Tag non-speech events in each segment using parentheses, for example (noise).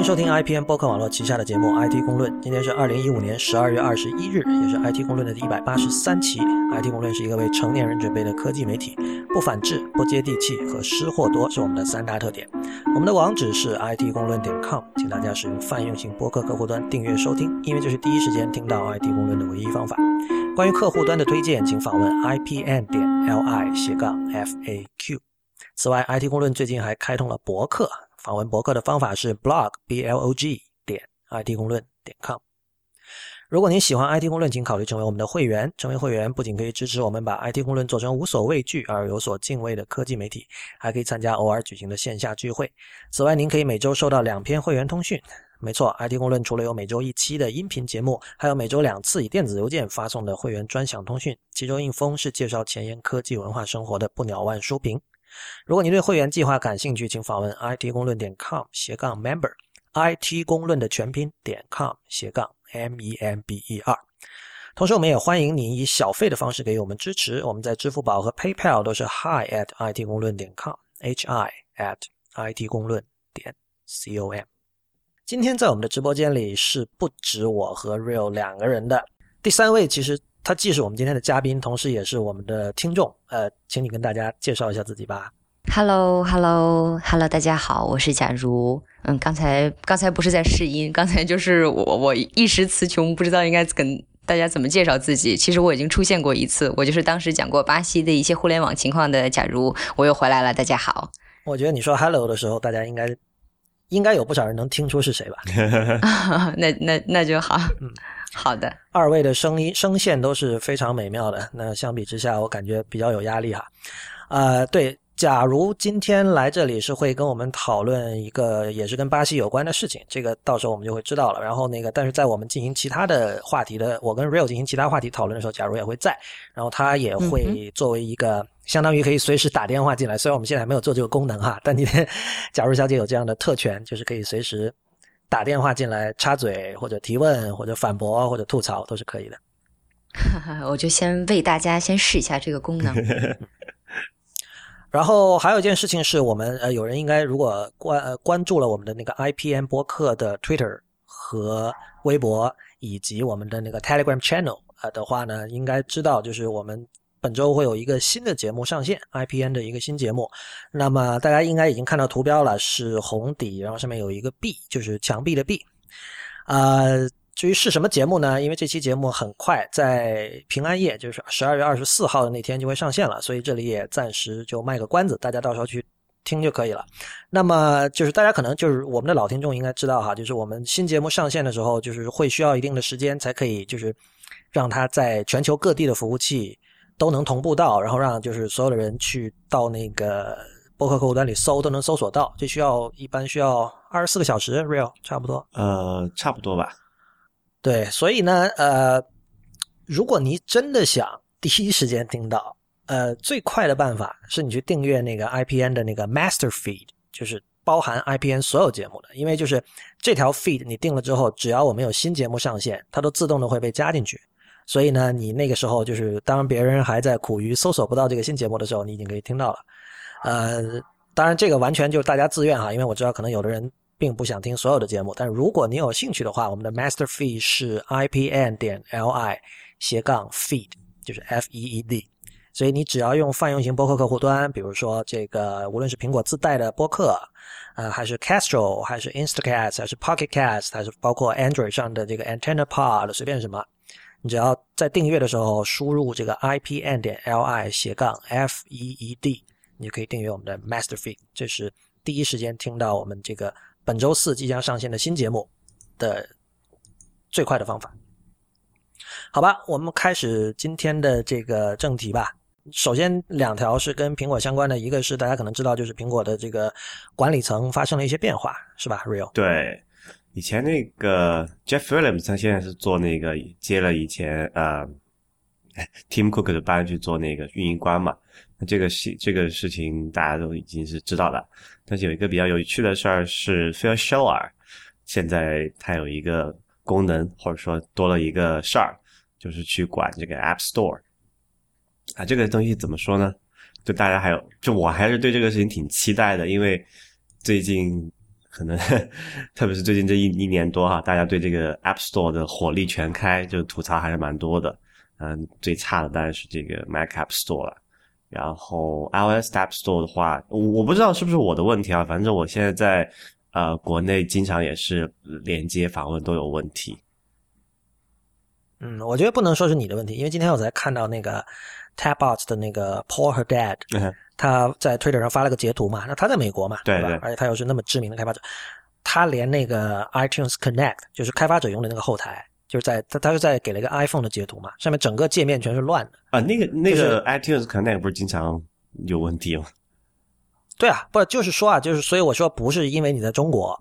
欢迎收听 IPN 播客网络旗下的节目《IT 公论》。今天是二零一五年十二月二十一日，也是 IT 公论的第一百八十三期。IT 公论是一个为成年人准备的科技媒体，不反制、不接地气和失货多是我们的三大特点。我们的网址是 IT 公论点 com，请大家使用泛用型播客客户端订阅收听，因为这是第一时间听到 IT 公论的唯一方法。关于客户端的推荐，请访问 IPN 点 LI 斜杠 FAQ。此外，IT 公论最近还开通了博客。访问博客的方法是 blog b l o g 点 it 公论点 com。如果您喜欢 IT 公论，请考虑成为我们的会员。成为会员不仅可以支持我们把 IT 公论做成无所畏惧而有所敬畏的科技媒体，还可以参加偶尔举行的线下聚会。此外，您可以每周收到两篇会员通讯。没错，IT 公论除了有每周一期的音频节目，还有每周两次以电子邮件发送的会员专享通讯。其中一封是介绍前沿科技文化生活的不鸟万书评。如果您对会员计划感兴趣，请访问 it 公论点 com 斜杠 member，it 公论的全拼点 com 斜杠 m e m b e r。同时，我们也欢迎您以小费的方式给予我们支持。我们在支付宝和 PayPal 都是 hi at it 公论点 com，h i at it 公论点 c o m。今天在我们的直播间里是不止我和 Real 两个人的，第三位其实。他既是我们今天的嘉宾，同时也是我们的听众。呃，请你跟大家介绍一下自己吧。Hello，Hello，Hello，大家好，我是假如。嗯，刚才刚才不是在试音，刚才就是我我一时词穷，不知道应该跟大家怎么介绍自己。其实我已经出现过一次，我就是当时讲过巴西的一些互联网情况的假如，我又回来了。大家好。我觉得你说 Hello 的时候，大家应该应该有不少人能听出是谁吧？(laughs) (laughs) 那那那就好。嗯。好的，二位的声音声线都是非常美妙的。那相比之下，我感觉比较有压力哈。呃，对，假如今天来这里是会跟我们讨论一个也是跟巴西有关的事情，这个到时候我们就会知道了。然后那个，但是在我们进行其他的话题的，我跟 Real 进行其他话题讨论的时候，假如也会在，然后他也会作为一个相当于可以随时打电话进来。虽然我们现在还没有做这个功能哈，但今天假如小姐有这样的特权，就是可以随时。打电话进来插嘴或者提问或者反驳或者吐槽都是可以的。(laughs) 我就先为大家先试一下这个功能。(laughs) 然后还有一件事情是我们呃有人应该如果关呃关注了我们的那个 IPN 播客的 Twitter 和微博以及我们的那个 Telegram Channel 呃的话呢，应该知道就是我们。本周会有一个新的节目上线，IPN 的一个新节目。那么大家应该已经看到图标了，是红底，然后上面有一个 B，就是墙壁的 B。啊，至于是什么节目呢？因为这期节目很快在平安夜，就是十二月二十四号的那天就会上线了，所以这里也暂时就卖个关子，大家到时候去听就可以了。那么就是大家可能就是我们的老听众应该知道哈，就是我们新节目上线的时候，就是会需要一定的时间才可以，就是让它在全球各地的服务器。都能同步到，然后让就是所有的人去到那个博客客户端里搜，都能搜索到。这需要一般需要二十四个小时，real 差不多。呃，差不多吧。对，所以呢，呃，如果你真的想第一时间听到，呃，最快的办法是你去订阅那个 IPN 的那个 Master Feed，就是包含 IPN 所有节目的。因为就是这条 feed 你订了之后，只要我们有新节目上线，它都自动的会被加进去。所以呢，你那个时候就是当别人还在苦于搜索不到这个新节目的时候，你已经可以听到了。呃，当然这个完全就是大家自愿哈，因为我知道可能有的人并不想听所有的节目。但如果你有兴趣的话，我们的 Master fee 是 IPN 点 LI 斜杠 Feed，就是 F E E D。所以你只要用泛用型播客客户端，比如说这个无论是苹果自带的播客，呃，还是 Castro，还是 Instacast，还是 Pocket Cast，还是包括 Android 上的这个 Antenna Pod，随便什么。你只要在订阅的时候输入这个 IPN 点 LI 斜杠 FEED，你就可以订阅我们的 Master Feed，这是第一时间听到我们这个本周四即将上线的新节目的最快的方法。好吧，我们开始今天的这个正题吧。首先两条是跟苹果相关的，一个是大家可能知道，就是苹果的这个管理层发生了一些变化，是吧？Real 对。以前那个 Jeff Williams 他现在是做那个接了以前呃 (laughs) Tim Cook 的班去做那个运营官嘛，那这个事这个事情大家都已经是知道了。但是有一个比较有趣的事儿是 Phil Schiller 现在他有一个功能或者说多了一个事儿，就是去管这个 App Store 啊，这个东西怎么说呢？就大家还有就我还是对这个事情挺期待的，因为最近。可能 (laughs) 特别是最近这一一年多哈，大家对这个 App Store 的火力全开，就吐槽还是蛮多的。嗯，最差的当然是这个 Mac App Store 了。然后 iOS App Store 的话，我我不知道是不是我的问题啊，反正我现在在呃国内经常也是连接访问都有问题。嗯，我觉得不能说是你的问题，因为今天我才看到那个 Tabout 的那个 Paul Her Dad，(laughs) 他在 Twitter 上发了个截图嘛，那他在美国嘛，对吧？而且他又是那么知名的开发者，他连那个 iTunes Connect 就是开发者用的那个后台。就是在他，他是在给了一个 iPhone 的截图嘛，上面整个界面全是乱的啊。那个那个 iTunes Connect 不是经常有问题吗？对啊，不就是说啊，就是所以我说不是因为你在中国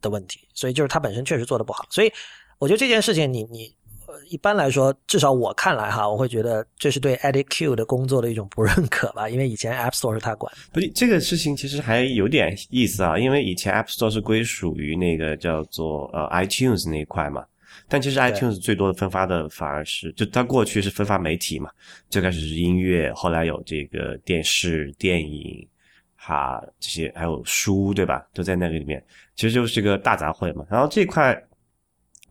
的问题，所以就是它本身确实做的不好。所以我觉得这件事情，你你一般来说，至少我看来哈，我会觉得这是对 Eddie Q 的工作的一种不认可吧，因为以前 App Store 是他管。不，这个事情其实还有点意思啊，因为以前 App Store 是归属于那个叫做呃 iTunes 那一块嘛。但其实 iTunes 最多的分发的反而是，就它过去是分发媒体嘛，最开始是音乐，后来有这个电视、电影，哈这些还有书，对吧？都在那个里面，其实就是个大杂烩嘛。然后这块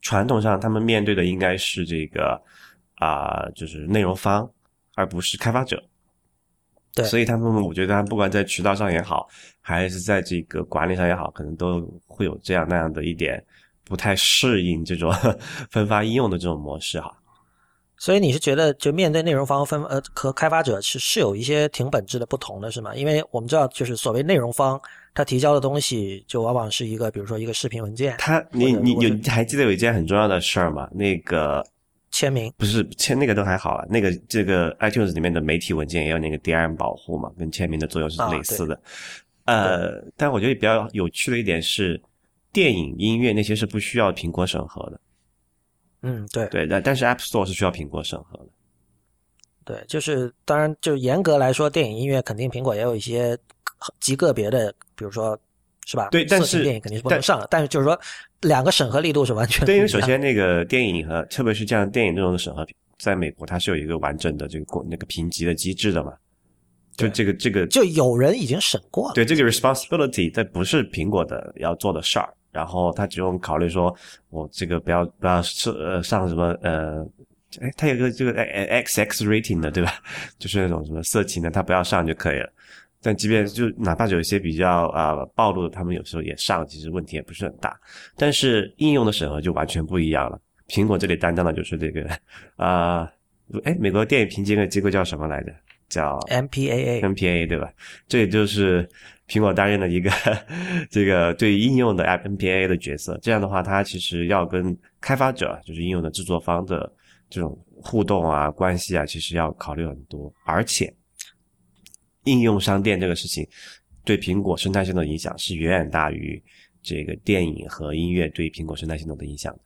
传统上他们面对的应该是这个啊，就是内容方，而不是开发者。对，所以他们我觉得，不管在渠道上也好，还是在这个管理上也好，可能都会有这样那样的一点。不太适应这种 (laughs) 分发应用的这种模式哈，所以你是觉得就面对内容方分呃和开发者是是有一些挺本质的不同的是吗？因为我们知道就是所谓内容方他提交的东西就往往是一个比如说一个视频文件，他你你有还记得有一件很重要的事儿吗？那个签名不是签那个都还好了，那个这个 iTunes 里面的媒体文件也有那个 DRM 保护嘛，跟签名的作用是类似的。呃，但我觉得比较有趣的一点是。电影、音乐那些是不需要苹果审核的。嗯，对对，但但是 App Store 是需要苹果审核的。对，就是当然，就严格来说，电影、音乐肯定苹果也有一些极个别的，比如说，是吧？对，但是电影肯定是不能上的。但是就是说，两个审核力度是完全对。因为首先那个电影和特别是这样电影这种的审核，在美国它是有一个完整的这个过那个评级的机制的嘛。就这个这个，就有人已经审过了。对，这个 responsibility 这不是苹果的要做的事儿。然后他只用考虑说，我这个不要不要上呃上什么呃，哎，他有个这个 X X rating 的对吧？(laughs) 就是那种什么色情的，它不要上就可以了。但即便就哪怕有一些比较啊暴露的，他们有时候也上，其实问题也不是很大。但是应用的审核就完全不一样了。苹果这里担当的就是这个啊，哎，美国电影评级的机构叫什么来着？叫 MPAA，MPAA 对吧？这也就是苹果担任了一个这个对应用的 MPAA 的角色。这样的话，它其实要跟开发者，就是应用的制作方的这种互动啊、关系啊，其实要考虑很多。而且，应用商店这个事情对苹果生态系统的影响是远远大于这个电影和音乐对苹果生态系统的影响的。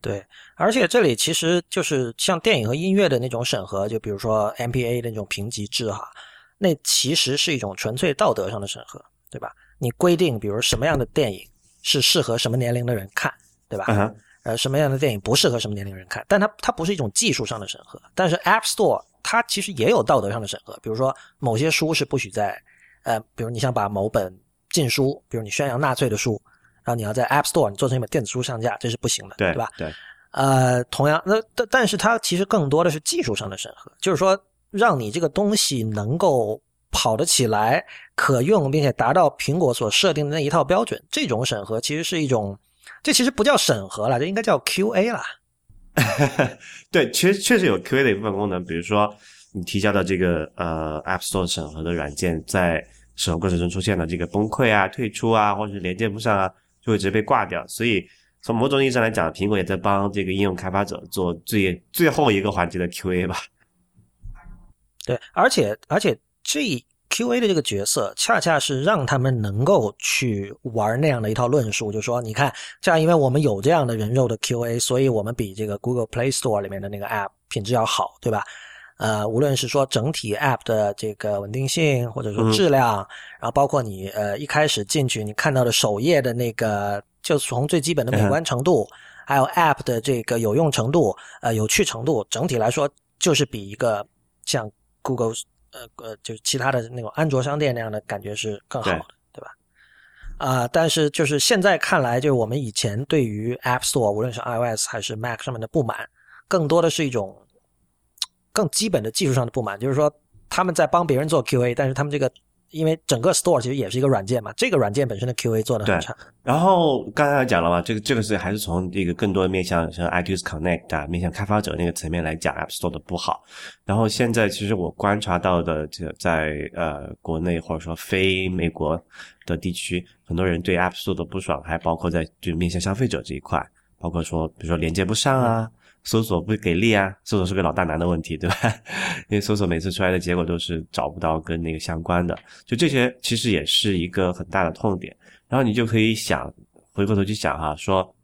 对，而且这里其实就是像电影和音乐的那种审核，就比如说 MPA 的那种评级制哈，那其实是一种纯粹道德上的审核，对吧？你规定，比如什么样的电影是适合什么年龄的人看，对吧？呃，什么样的电影不适合什么年龄人看？但它它不是一种技术上的审核，但是 App Store 它其实也有道德上的审核，比如说某些书是不许在，呃，比如你想把某本禁书，比如你宣扬纳粹的书。然后你要在 App Store 你做成一本电子书上架，这是不行的，对吧？对。呃，同样，那但但是它其实更多的是技术上的审核，就是说让你这个东西能够跑得起来、可用，并且达到苹果所设定的那一套标准。这种审核其实是一种，这其实不叫审核了，这应该叫 QA 了。(laughs) 对，确确实有 QA 的一部分功能，比如说你提交的这个呃 App Store 审核的软件，在审核过程中出现了这个崩溃啊、退出啊，或者是连接不上啊。就会直接被挂掉，所以从某种意义上来讲，苹果也在帮这个应用开发者做最最后一个环节的 QA 吧。对，而且而且这 QA 的这个角色，恰恰是让他们能够去玩那样的一套论述，就说你看，这样因为我们有这样的人肉的 QA，所以我们比这个 Google Play Store 里面的那个 App 品质要好，对吧？呃，无论是说整体 App 的这个稳定性，或者说质量，然后包括你呃一开始进去你看到的首页的那个，就从最基本的美观程度，还有 App 的这个有用程度，呃有趣程度，整体来说就是比一个像 Google 呃呃就是其他的那种安卓商店那样的感觉是更好的，对吧？啊、但是就是现在看来，就是我们以前对于 App Store 无论是 iOS 还是 Mac 上面的不满，更多的是一种更基本的技术上的不满，就是说他们在帮别人做 QA，但是他们这个因为整个 Store 其实也是一个软件嘛，这个软件本身的 QA 做的很对差。然后刚才讲了嘛，这个这个是还是从这个更多的面向像 iTunes Connect 啊，面向开发者那个层面来讲，App Store 的不好。然后现在其实我观察到的，这个在呃国内或者说非美国的地区，很多人对 App Store 的不爽，还包括在就面向消费者这一块，包括说比如说连接不上啊。搜索不给力啊，搜索是个老大难的问题，对吧？(laughs) 因为搜索每次出来的结果都是找不到跟那个相关的，就这些其实也是一个很大的痛点。然后你就可以想，回过头去想哈，说，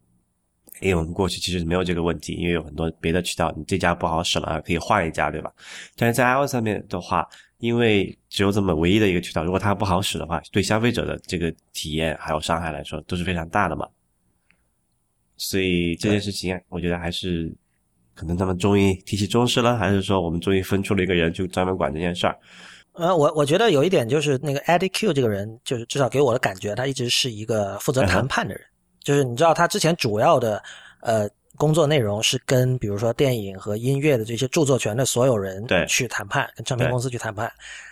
因为我们过去其实没有这个问题，因为有很多别的渠道，你这家不好使了，可以换一家，对吧？但是在 iOS 上面的话，因为只有这么唯一的一个渠道，如果它不好使的话，对消费者的这个体验还有伤害来说都是非常大的嘛。所以这件事情，我觉得还是可能他们终于提起重视了，还是说我们终于分出了一个人就专门管这件事儿？呃，我我觉得有一点就是那个 Eddie Q 这个人，就是至少给我的感觉，他一直是一个负责谈判的人。就是你知道，他之前主要的呃工作内容是跟比如说电影和音乐的这些著作权的所有人对去谈判，跟唱片公司去谈判，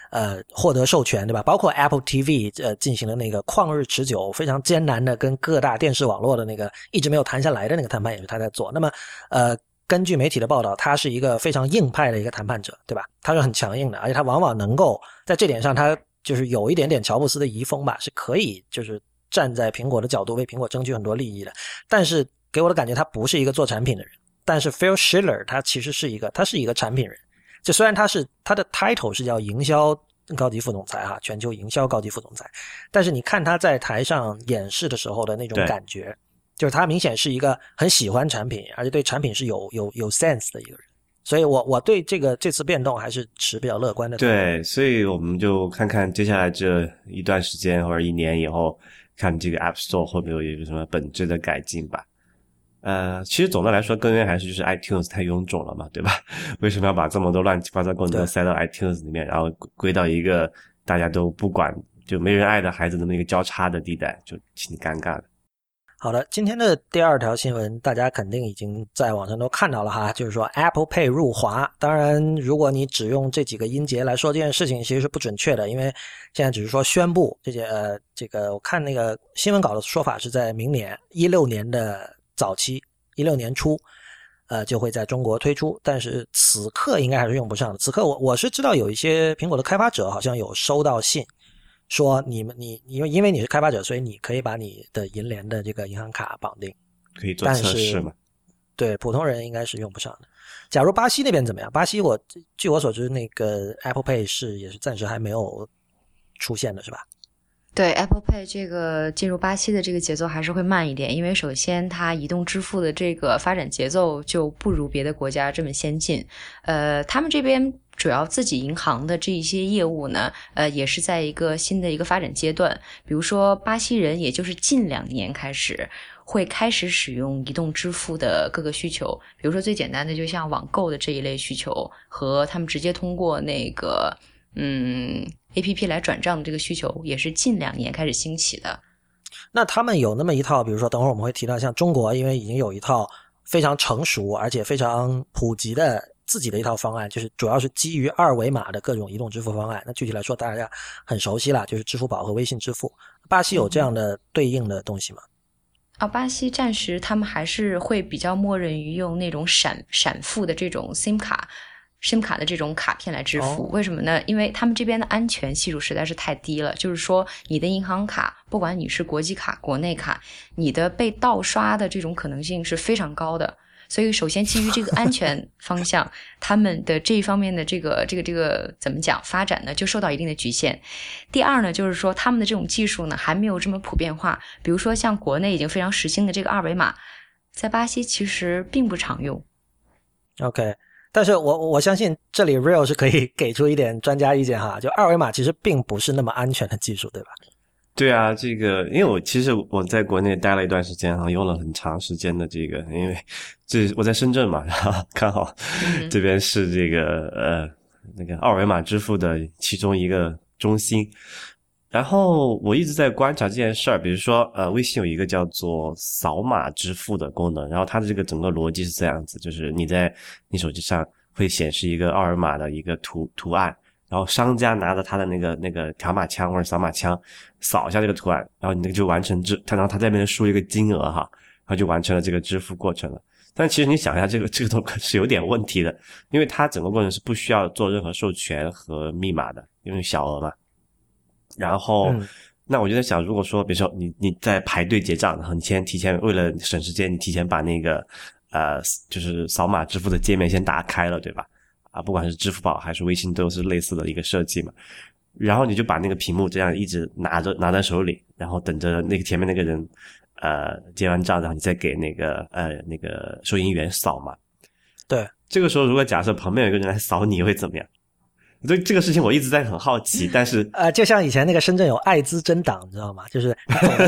呃，获得授权，对吧？包括 Apple TV 呃进行了那个旷日持久、非常艰难的跟各大电视网络的那个一直没有谈下来的那个谈判，也是他在做。那么呃。根据媒体的报道，他是一个非常硬派的一个谈判者，对吧？他是很强硬的，而且他往往能够在这点上，他就是有一点点乔布斯的遗风吧，是可以就是站在苹果的角度为苹果争取很多利益的。但是给我的感觉，他不是一个做产品的人。但是 Phil Schiller 他其实是一个，他是一个产品人。就虽然他是他的 title 是叫营销高级副总裁哈，全球营销高级副总裁，但是你看他在台上演示的时候的那种感觉。就是他明显是一个很喜欢产品，而且对产品是有有有 sense 的一个人，所以我我对这个这次变动还是持比较乐观的。对，所以我们就看看接下来这一段时间或者一年以后，看这个 App Store 会不会有一个什么本质的改进吧。呃，其实总的来说，根源还是就是 iTunes 太臃肿了嘛，对吧？(laughs) 为什么要把这么多乱七八糟功能都塞到 iTunes 里面，然后归到一个大家都不管就没人爱的孩子的那个交叉的地带，就挺尴尬的。好的，今天的第二条新闻，大家肯定已经在网上都看到了哈，就是说 Apple Pay 入华。当然，如果你只用这几个音节来说这件事情，其实是不准确的，因为现在只是说宣布这些呃，这个我看那个新闻稿的说法是在明年一六年的早期，一六年初，呃，就会在中国推出。但是此刻应该还是用不上的。此刻我我是知道有一些苹果的开发者好像有收到信。说你们你因为因为你是开发者，所以你可以把你的银联的这个银行卡绑定，可以做但测试是嘛？对普通人应该是用不上的。假如巴西那边怎么样？巴西我据我所知，那个 Apple Pay 是也是暂时还没有出现的，是吧？对 Apple Pay 这个进入巴西的这个节奏还是会慢一点，因为首先它移动支付的这个发展节奏就不如别的国家这么先进。呃，他们这边主要自己银行的这一些业务呢，呃，也是在一个新的一个发展阶段。比如说，巴西人也就是近两年开始会开始使用移动支付的各个需求，比如说最简单的，就像网购的这一类需求，和他们直接通过那个嗯。A P P 来转账的这个需求也是近两年开始兴起的。那他们有那么一套，比如说等会儿我们会提到，像中国，因为已经有一套非常成熟而且非常普及的自己的一套方案，就是主要是基于二维码的各种移动支付方案。那具体来说，大家很熟悉了，就是支付宝和微信支付。巴西有这样的对应的东西吗？啊，巴西暂时他们还是会比较默认于用那种闪闪付的这种 SIM 卡。SIM 卡的这种卡片来支付，哦为什么呢？因为他们这边的安全系数实在是太低了。就是说，你的银行卡，不管你是国际卡、国内卡，你的被盗刷的这种可能性是非常高的。所以，首先基于这个安全 (laughs) 方向，他们的这一方面的这个这个这个怎么讲发展呢，就受到一定的局限。第二呢，就是说他们的这种技术呢还没有这么普遍化。比如说，像国内已经非常实行的这个二维码，在巴西其实并不常用。OK，但是我我相信这里 Real 是可以给出一点专家意见哈，就二维码其实并不是那么安全的技术，对吧？对啊，这个因为我其实我在国内待了一段时间，然后用了很长时间的这个，因为这我在深圳嘛，(laughs) 然后刚好嗯这边是这个呃那个二维码支付的其中一个中心。然后我一直在观察这件事儿，比如说，呃，微信有一个叫做扫码支付的功能，然后它的这个整个逻辑是这样子，就是你在你手机上会显示一个二维码的一个图图案，然后商家拿着他的那个那个条码枪或者扫码枪扫一下这个图案，然后你那个就完成支，他然后他在那边输一个金额哈，然后就完成了这个支付过程了。但其实你想一下，这个 (laughs) 这个东西是有点问题的，因为它整个过程是不需要做任何授权和密码的，因为小额嘛。然后，那我就在想，如果说，比如说你你在排队结账，然后你先提前为了省时间，你提前把那个呃，就是扫码支付的界面先打开了，对吧？啊，不管是支付宝还是微信，都是类似的一个设计嘛。然后你就把那个屏幕这样一直拿着拿在手里，然后等着那个前面那个人呃结完账，然后你再给那个呃那个收银员扫嘛。对，这个时候如果假设旁边有一个人来扫你会怎么样？对这个事情我一直在很好奇，(laughs) 但是呃，就像以前那个深圳有艾滋针党，你知道吗？(laughs) 就是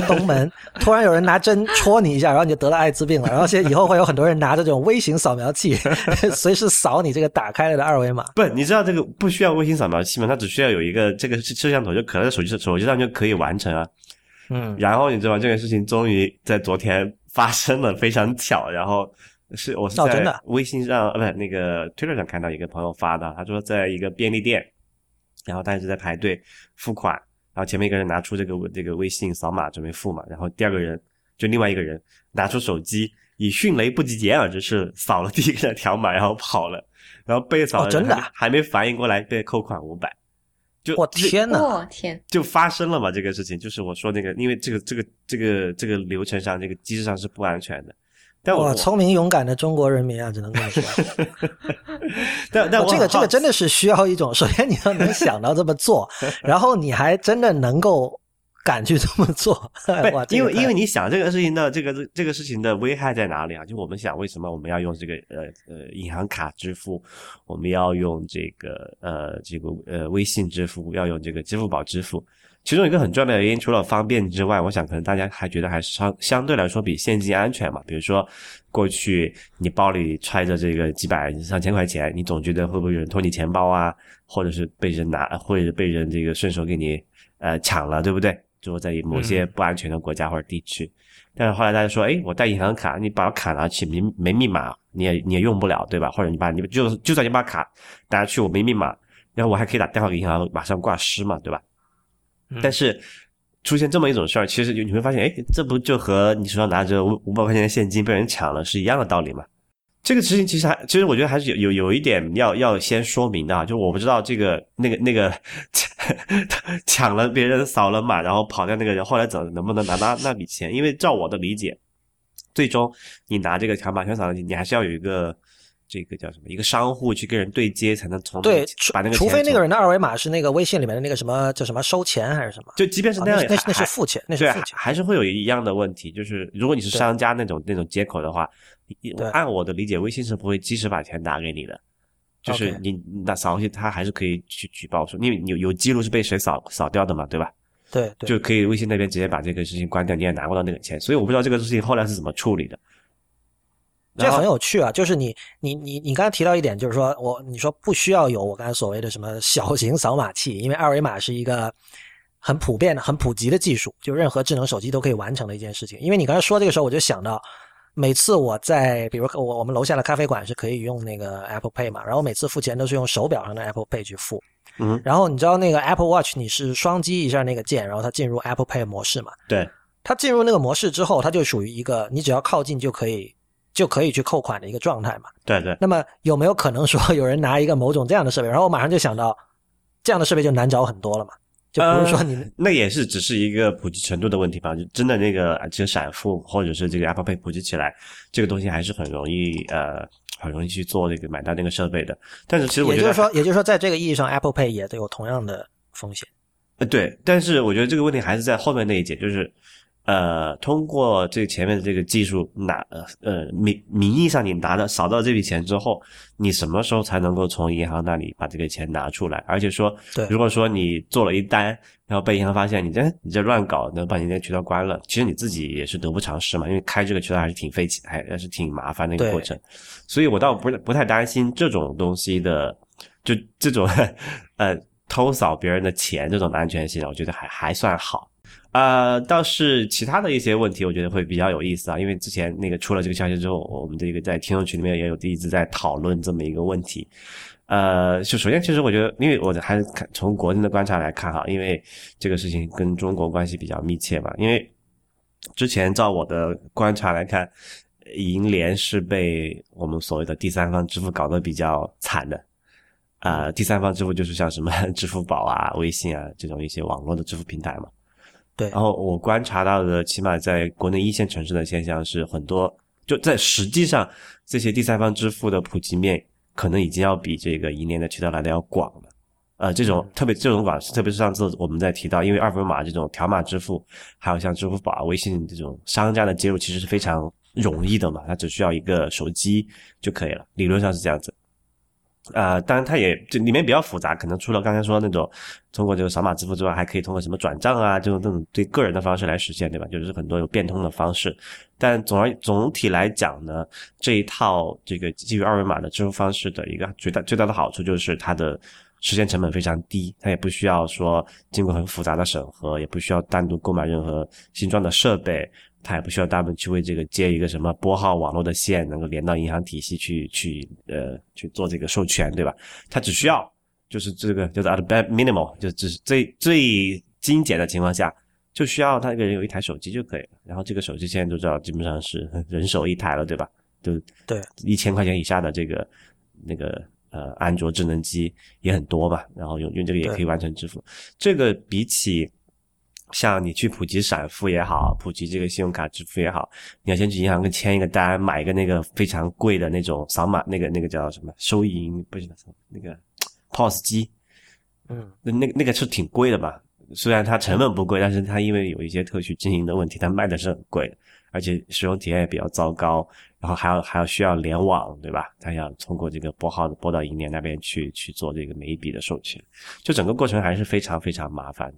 东门 (laughs) 突然有人拿针戳你一下，然后你就得了艾滋病了。然后现在以后会有很多人拿着这种微型扫描器，随时扫你这个打开了的二维码。不，你知道这个不需要微型扫描器吗？它只需要有一个这个摄像头就可能在手机手机上就可以完成啊。嗯，然后你知道这个事情终于在昨天发生了，非常巧。然后。是，我是在微信上，呃，不，那个 Twitter 上看到一个朋友发的，他说在一个便利店，然后他一直在排队付款，然后前面一个人拿出这个这个微信扫码准备付嘛，然后第二个人就另外一个人拿出手机，以迅雷不及掩耳之势扫了第一个的条码，然后跑了，然后被扫真的还没反应过来被扣款五百，就我天呐，我天，就发生了嘛这个事情，就是我说那个，因为这个这个这个这个流程上这个机制上是不安全的。哇，聪明勇敢的中国人民啊，只能这么说。(laughs) 但但这个这个真的是需要一种，(laughs) 首先你要能想到这么做，(laughs) 然后你还真的能够敢去这么做。哇，因为因为你想这个事情的这个这个事情的危害在哪里啊？就我们想，为什么我们要用这个呃呃银行卡支付？我们要用这个呃这个呃微信支付？要用这个支付宝支付？其中一个很重要的原因，除了方便之外，我想可能大家还觉得还是相相对来说比现金安全嘛。比如说，过去你包里揣着这个几百上千块钱，你总觉得会不会有人偷你钱包啊，或者是被人拿，或者被人这个顺手给你呃抢了，对不对？就在某些不安全的国家或者地区。但是后来大家说，哎，我带银行卡，你把卡拿去，没没密码，你也你也用不了，对吧？或者你把你就就算你把卡拿去，我没密码，然后我还可以打电话给银行，马上挂失嘛，对吧？但是出现这么一种事儿，其实你会发现，哎，这不就和你手上拿着五五百块钱的现金被人抢了是一样的道理吗？这个事情其实还，其实我觉得还是有有有一点要要先说明的啊，就我不知道这个那个那个 (laughs) 抢了别人扫了码然后跑掉那个人后来怎能不能拿到那笔钱？因为照我的理解，最终你拿这个条码全扫了，你还是要有一个。这个叫什么？一个商户去跟人对接，才能从对把那个除非那个人的二维码是那个微信里面的那个什么叫什么收钱还是什么？就即便是那样，那那是付钱，那是付钱，还是会有一样的问题。就是如果你是商家那种那种接口的话，按我的理解，微信是不会及时把钱打给你的。就是你那扫过去，他还是可以去举报说，因为有有记录是被谁扫扫掉的嘛，对吧？对对，就可以微信那边直接把这个事情关掉，你也拿不到那个钱。所以我不知道这个事情后来是怎么处理的。这很有趣啊！就是你你你你刚才提到一点，就是说我你说不需要有我刚才所谓的什么小型扫码器，因为二维码是一个很普遍的、很普及的技术，就任何智能手机都可以完成的一件事情。因为你刚才说这个时候，我就想到，每次我在比如我我们楼下的咖啡馆是可以用那个 Apple Pay 嘛，然后每次付钱都是用手表上的 Apple Pay 去付。嗯。然后你知道那个 Apple Watch 你是双击一下那个键，然后它进入 Apple Pay 模式嘛？对。它进入那个模式之后，它就属于一个你只要靠近就可以。就可以去扣款的一个状态嘛？对对。那么有没有可能说有人拿一个某种这样的设备，然后我马上就想到，这样的设备就难找很多了嘛？就比如说你那也是只是一个普及程度的问题吧？就真的那个这个闪付或者是这个 Apple Pay 普及起来，这个东西还是很容易呃很容易去做那个买到那个设备的。但是其实我觉得，也就是说，也就是说，在这个意义上，Apple Pay 也都有同样的风险。呃，对。但是我觉得这个问题还是在后面那一节，就是。呃，通过这前面的这个技术拿呃呃名名义上你拿到扫到这笔钱之后，你什么时候才能够从银行那里把这个钱拿出来？而且说，对如果说你做了一单，然后被银行发现你这你这乱搞，能把你那渠道关了，其实你自己也是得不偿失嘛，因为开这个渠道还是挺费钱，还还是挺麻烦的一个过程。所以我倒不不太担心这种东西的，就这种 (laughs) 呃。偷扫别人的钱这种安全性，我觉得还还算好。呃，倒是其他的一些问题，我觉得会比较有意思啊。因为之前那个出了这个消息之后，我们这个在听众群里面也有一直在讨论这么一个问题。呃，就首先，其实我觉得，因为我还是看从国内的观察来看哈，因为这个事情跟中国关系比较密切嘛。因为之前照我的观察来看，银联是被我们所谓的第三方支付搞得比较惨的。啊，第三方支付就是像什么 (laughs) 支付宝啊、微信啊这种一些网络的支付平台嘛。对，然后我观察到的，起码在国内一线城市的现象是，很多就在实际上，这些第三方支付的普及面可能已经要比这个银联的渠道来的要广了。呃，这种特别这种网，特别是上次我们在提到，因为二维码这种条码支付，还有像支付宝、微信这种商家的接入，其实是非常容易的嘛，它只需要一个手机就可以了，理论上是这样子。呃，当然，它也这里面比较复杂，可能除了刚才说那种通过这个扫码支付之外，还可以通过什么转账啊，这种这种对个人的方式来实现，对吧？就是很多有变通的方式。但总而总体来讲呢，这一套这个基于二维码的支付方式的一个最大最大的好处就是它的实现成本非常低，它也不需要说经过很复杂的审核，也不需要单独购买任何新装的设备。他也不需要大部分去为这个接一个什么拨号网络的线，能够连到银行体系去去呃去做这个授权，对吧？他只需要就是这个叫做 at bare minimal，就只是最最精简的情况下，就需要他一个人有一台手机就可以了。然后这个手机现在都知道，基本上是人手一台了，对吧？就对一千块钱以下的这个那个呃安卓智能机也很多吧。然后用用这个也可以完成支付。这个比起。像你去普及闪付也好，普及这个信用卡支付也好，你要先去银行跟签一个单，买一个那个非常贵的那种扫码，那个那个叫什么收银不是那个 POS 机，嗯，那那那个是挺贵的吧？虽然它成本不贵，但是它因为有一些特许经营的问题，它卖的是很贵，而且使用体验也比较糟糕，然后还要还要需要联网，对吧？它要通过这个拨号拨到银联那边去去做这个每一笔的授权，就整个过程还是非常非常麻烦。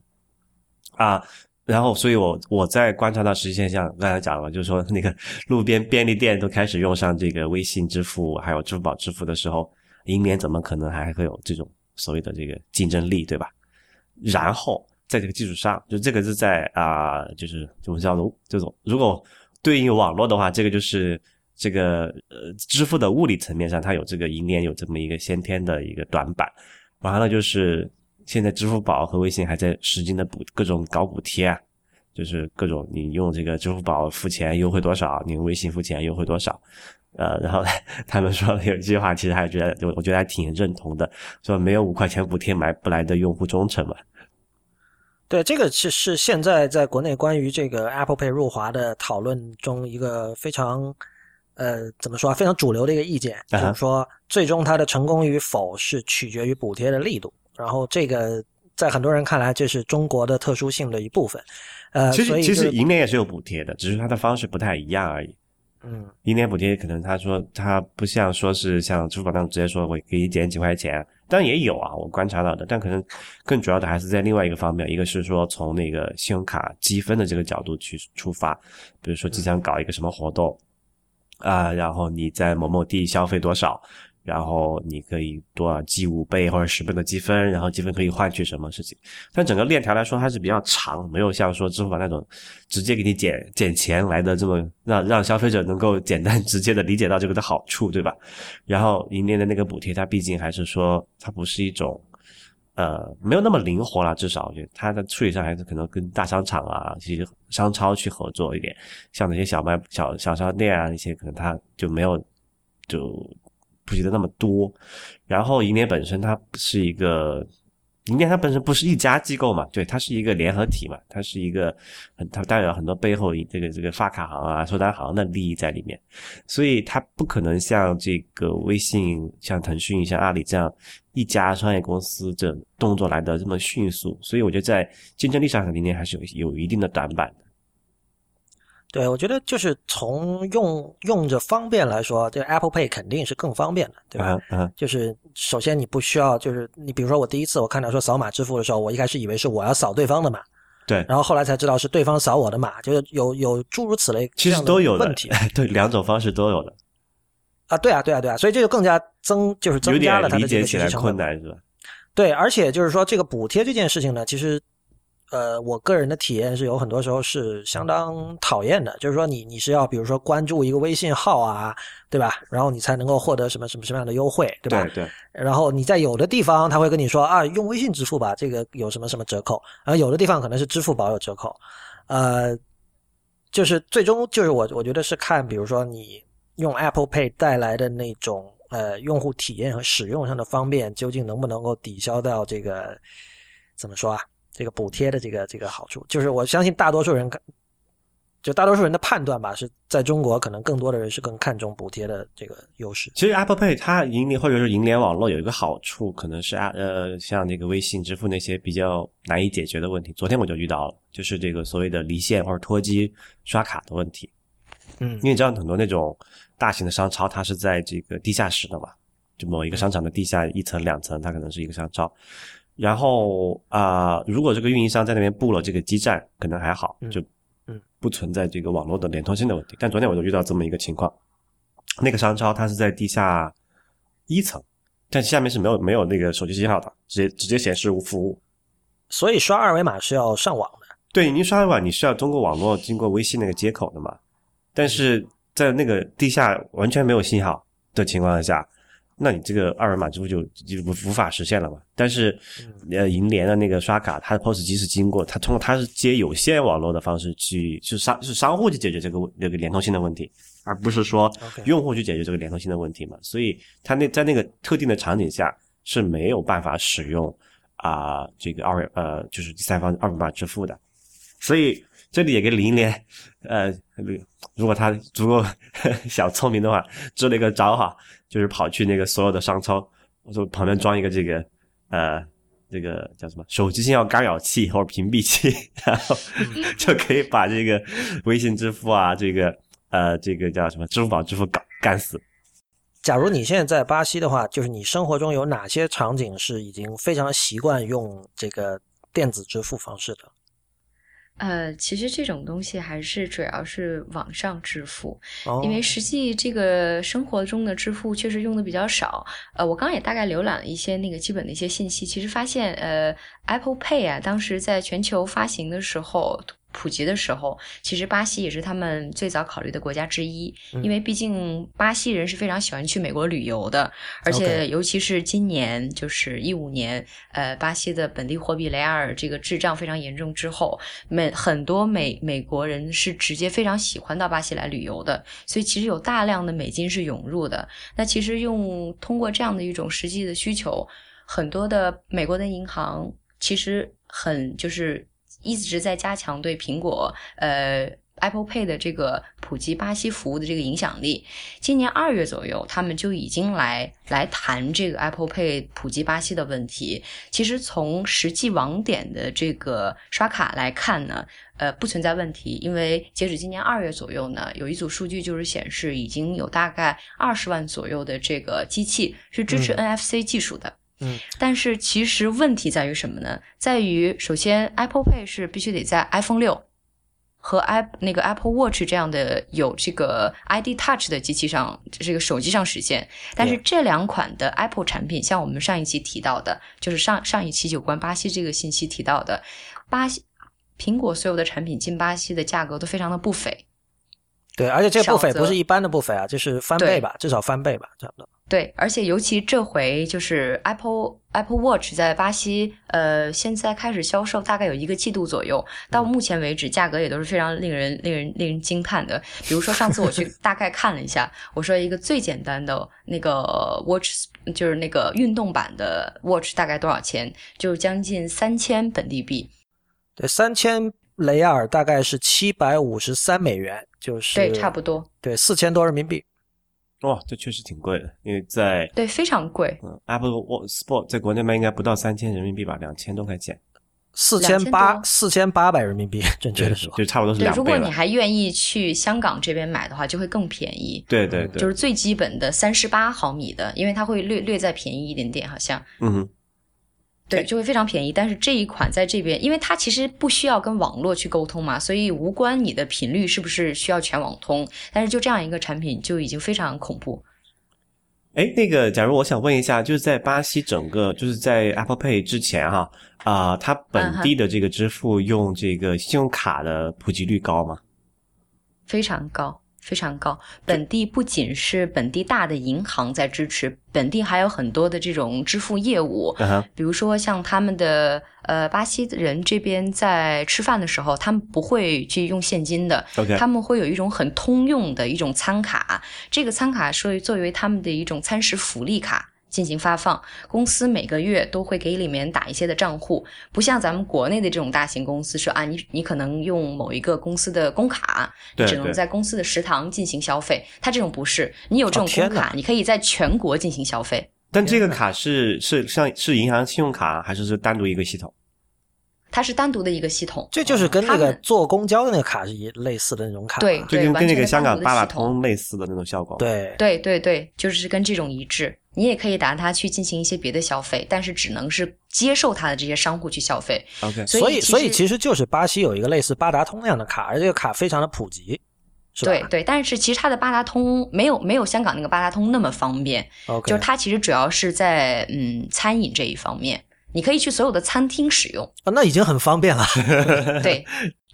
啊，然后，所以我我在观察到实际现象，刚才讲了，就是说那个路边便利店都开始用上这个微信支付，还有支付宝支付的时候，银联怎么可能还会有这种所谓的这个竞争力，对吧？然后在这个基础上，就这个是在啊，就是怎么叫做这种，如果对应网络的话，这个就是这个呃支付的物理层面上，它有这个银联有这么一个先天的一个短板，完了就是。现在支付宝和微信还在使劲的补各种搞补贴啊，就是各种你用这个支付宝付钱优惠多少，你用微信付钱优惠多少，呃，然后 (laughs) 他们说有一句话，其实还觉得，我我觉得还挺认同的，说没有五块钱补贴买不来的用户忠诚嘛。对，这个是是现在在国内关于这个 Apple Pay 入华的讨论中一个非常呃怎么说啊，非常主流的一个意见，就是说最终它的成功与否是取决于补贴的力度。然后这个在很多人看来，这是中国的特殊性的一部分。呃，其实其实银联也是有补贴的，只是它的方式不太一样而已。嗯，银联补贴可能他说他不像说是像支付宝那样直接说我给你减几块钱，当然也有啊，我观察到的，但可能更主要的还是在另外一个方面，一个是说从那个信用卡积分的这个角度去出发，比如说即将搞一个什么活动啊，然后你在某某地消费多少。然后你可以多少积五倍或者十倍的积分，然后积分可以换取什么事情？但整个链条来说还是比较长，没有像说支付宝那种直接给你减减钱来的这么让让消费者能够简单直接的理解到这个的好处，对吧？然后银联的那个补贴，它毕竟还是说它不是一种呃没有那么灵活了，至少我觉得它的处理上还是可能跟大商场啊、其实商超去合作一点，像那些小卖小小商店啊那些，可能它就没有就。普及的那么多，然后银联本身它是一个，银联它本身不是一家机构嘛，对，它是一个联合体嘛，它是一个很它代表很多背后这个这个发卡行啊、收单行的利益在里面，所以它不可能像这个微信、像腾讯、像阿里这样一家商业公司这动作来的这么迅速，所以我觉得在竞争力上，银联还是有有一定的短板的。对，我觉得就是从用用着方便来说，这 Apple Pay 肯定是更方便的，对吧？嗯，就是首先你不需要，就是你比如说我第一次我看到说扫码支付的时候，我一开始以为是我要扫对方的码，对，然后后来才知道是对方扫我的码，就是有有诸如此类其实都有问题，(laughs) 对，两种方式都有的。啊，对啊，对啊，对啊，所以这就更加增就是增加了它的这个起来困难是吧？对，而且就是说这个补贴这件事情呢，其实。呃，我个人的体验是有很多时候是相当讨厌的，就是说你你是要比如说关注一个微信号啊，对吧？然后你才能够获得什么什么什么样的优惠，对吧？对对。然后你在有的地方他会跟你说啊，用微信支付吧，这个有什么什么折扣，然后有的地方可能是支付宝有折扣，呃，就是最终就是我我觉得是看，比如说你用 Apple Pay 带来的那种呃用户体验和使用上的方便，究竟能不能够抵消掉这个怎么说啊？这个补贴的这个这个好处，就是我相信大多数人，就大多数人的判断吧，是在中国可能更多的人是更看重补贴的这个优势。其实 Apple Pay 它银联或者是银联网络有一个好处，可能是啊呃像那个微信支付那些比较难以解决的问题。昨天我就遇到了，就是这个所谓的离线或者脱机刷卡的问题。嗯，因为你知道很多那种大型的商超，它是在这个地下室的嘛，就某一个商场的地下一层两层，它可能是一个商超。然后啊，如果这个运营商在那边布了这个基站，可能还好，就嗯不存在这个网络的连通性的问题。但昨天我就遇到这么一个情况，那个商超它是在地下一层，但下面是没有没有那个手机信号的，直接直接显示无服务。所以刷二维码是要上网的。对，你刷二维码你是要通过网络经过微信那个接口的嘛？但是在那个地下完全没有信号的情况下。那你这个二维码支付就就无无法实现了嘛？但是，呃，银联的那个刷卡，它的 POS 机是经过它通过它是接有线网络的方式去，是商是商户去解决这个那个联通性的问题，而不是说用户去解决这个联通性的问题嘛？所以它那在那个特定的场景下是没有办法使用啊这个二维呃就是第三方二维码支付的，所以这里也给银联呃如果他足够小聪明的话，支了一个招哈。就是跑去那个所有的商超，我说旁边装一个这个呃，这个叫什么手机信号干扰器或者屏蔽器，(laughs) 然后就可以把这个微信支付啊，这个呃，这个叫什么支付宝支付干干死。假如你现在在巴西的话，就是你生活中有哪些场景是已经非常习惯用这个电子支付方式的？呃，其实这种东西还是主要是网上支付，因为实际这个生活中的支付确实用的比较少。呃，我刚刚也大概浏览了一些那个基本的一些信息，其实发现，呃，Apple Pay 啊，当时在全球发行的时候。普及的时候，其实巴西也是他们最早考虑的国家之一，因为毕竟巴西人是非常喜欢去美国旅游的，而且尤其是今年就是一五年，呃，巴西的本地货币雷亚尔这个滞胀非常严重之后，美很多美美国人是直接非常喜欢到巴西来旅游的，所以其实有大量的美金是涌入的。那其实用通过这样的一种实际的需求，很多的美国的银行其实很就是。一直在加强对苹果呃 Apple Pay 的这个普及巴西服务的这个影响力。今年二月左右，他们就已经来来谈这个 Apple Pay 普及巴西的问题。其实从实际网点的这个刷卡来看呢，呃，不存在问题。因为截止今年二月左右呢，有一组数据就是显示，已经有大概二十万左右的这个机器是支持 NFC 技术的。嗯，但是其实问题在于什么呢？在于首先，Apple Pay 是必须得在 iPhone 六和 i 那个 Apple Watch 这样的有这个 ID Touch 的机器上，这个手机上实现。但是这两款的 Apple 产品，像我们上一期提到的，就是上上一期有关巴西这个信息提到的，巴西苹果所有的产品进巴西的价格都非常的不菲。对，而且这个不菲不是一般的不菲啊，就是翻倍吧，至少翻倍吧，差不多。对，而且尤其这回就是 Apple Apple Watch 在巴西，呃，现在开始销售大概有一个季度左右，到目前为止价格也都是非常令人令人令人惊叹的。比如说上次我去 (laughs) 大概看了一下，我说一个最简单的那个 Watch，就是那个运动版的 Watch 大概多少钱？就是将近三千本地币。对，三千雷亚尔大概是七百五十三美元，就是对，差不多，对，四千多人民币。哇，这确实挺贵的，因为在对非常贵。嗯，Apple Watch Sport 在国内卖应该不到三千人民币吧，两千多块钱，四千八四千八百人民币，准确的说，就差不多是两倍如果你还愿意去香港这边买的话，就会更便宜。对对对，就是最基本的三十八毫米的，因为它会略略再便宜一点点，好像。嗯哼。对，就会非常便宜。但是这一款在这边，因为它其实不需要跟网络去沟通嘛，所以无关你的频率是不是需要全网通。但是就这样一个产品就已经非常恐怖。哎，那个，假如我想问一下，就是在巴西整个就是在 Apple Pay 之前哈啊、它本地的这个支付用这个信用卡的普及率高吗？非常高，非常高。本地不仅是本地大的银行在支持，本地还有很多的这种支付业务，比如说像他们的呃巴西人这边在吃饭的时候，他们不会去用现金的他们会有一种很通用的一种餐卡，这个餐卡是作为他们的一种餐食福利卡。进行发放，公司每个月都会给里面打一些的账户，不像咱们国内的这种大型公司说啊，你你可能用某一个公司的工卡，你只能在公司的食堂进行消费。它这种不是，你有这种工卡，你可以在全国进行消费。但这个卡是是像是银行信用卡还是是单独一个系统？它是单独的一个系统，这就是跟那个坐公交的那个卡是一类似的那种卡。对就跟那个香港的八达通类似的那种效果。，对对对对，就是跟这种一致。你也可以拿它去进行一些别的消费，但是只能是接受它的这些商户去消费。OK，所以所以其其实就是巴西有一个类似八达通那样的卡，而这个卡非常的普及，对对，但是其实它的八达通没有没有香港那个八达通那么方便，，OK，就是它其实主要是在嗯餐饮这一方面，你可以去所有的餐厅使用。啊那已经很方便了。(laughs) 对，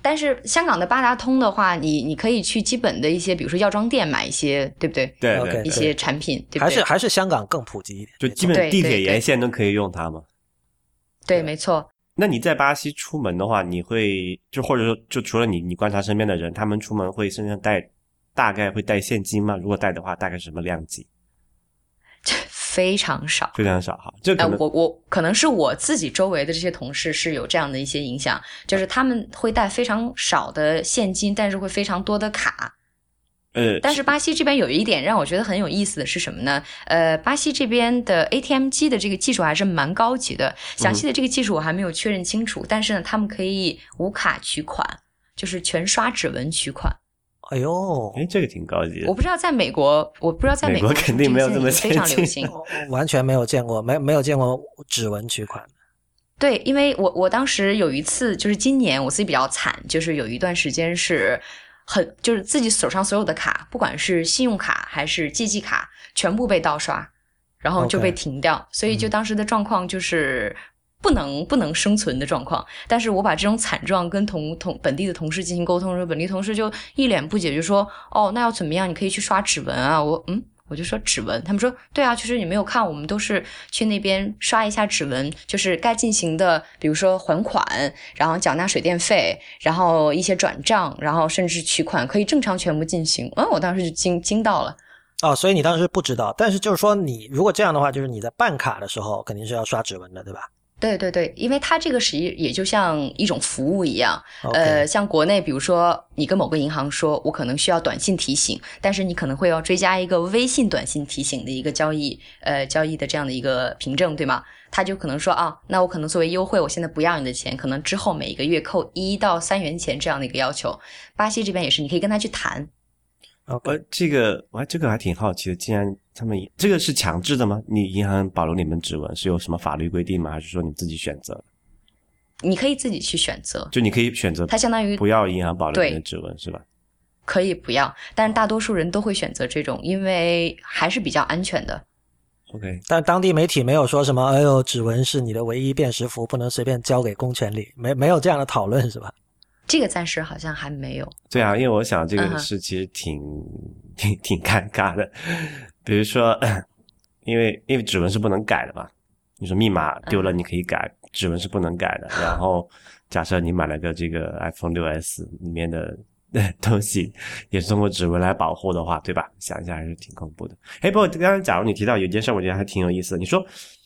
但是香港的八达通的话，你你可以去基本的一些，比如说药妆店买一些，对不对？对一些产品，对不对？还是还是香港更普及一点，就基本地铁沿线都可以用它吗。对，没错。那你在巴西出门的话，你会就或者说就除了你，你观察身边的人，他们出门会身上带大概会带现金吗？如果带的话，大概是什么量级？(laughs) 非常少。非常少哈。就哎呃，我我可能是我自己周围的这些同事是有这样的一些影响，就是他们会带非常少的现金，但是会非常多的卡。呃，但是巴西这边有一点让我觉得很有意思的是什么呢？呃，巴西这边的 ATM 机的这个技术还是蛮高级的，详细的这个技术我还没有确认清楚，但是呢，他们可以无卡取款，就是全刷指纹取款。哎呦，哎，这个挺高级的我。不知道在美国，我不知道在美国国肯定没有这么非常流先进行。(laughs) 完全没有见过，没没有见过指纹取款。对，因为我我当时有一次，就是今年我自己比较惨，就是有一段时间是很，就是自己手上所有的卡，不管是信用卡还是借记卡，全部被盗刷，然后就被停掉所以就嗯当时的状况就是。不能不能生存的状况，但是我把这种惨状跟同同本地的同事进行沟通的时候，本地同事就一脸不解，就说：“哦，那要怎么样？你可以去刷指纹啊。”我嗯，我就说指纹，他们说对啊，就是你没有看，我们都是去那边刷一下指纹，就是该进行的，比如说还款，然后缴纳水电费，然后一些转账，然后甚至取款可以正常全部进行。嗯，我当时就惊惊到了。哦，所以你当时不知道，但是就是说你如果这样的话，就是你在办卡的时候肯定是要刷指纹的，对吧对对对，因为它这个实际也就像一种服务一样呃，像国内，比如说你跟某个银行说，我可能需要短信提醒，但是你可能会要追加一个微信短信提醒的一个交易，呃，交易的这样的一个凭证，对吗？他就可能说啊，那我可能作为优惠，我现在不要你的钱，可能之后每一个月扣一到三元钱这样的一个要求。巴西这边也是，你可以跟他去谈。呃，这个我还这个还挺好奇的，既然他们这个是强制的吗？你银行保留你们指纹是有什么法律规定吗？还是说你自己选择？你可以自己去选择，就你可以选择它相当于不要银行保留你的指纹是吧？可以不要，但是大多数人都会选择这种，因为还是比较安全的。OK，但当地媒体没有说什么，哎呦，指纹是你的唯一辨识符，不能随便交给公权力，没没有这样的讨论是吧？这个暂时好像还没有。对啊，因为我想这个是其实挺、挺挺尴尬的。比如说，(clears throat) 因为因为指纹是不能改的嘛，你说密码丢了嗯你可以改，指纹是不能改的。(laughs) 然后假设你买了个这个 iPhone 六 S 里面的 (laughs) 东西也是通过指纹来保护的话，对吧？想一下还是挺恐怖的。哎，不过刚刚假如你提到有件事，我觉得还挺有意思的。你说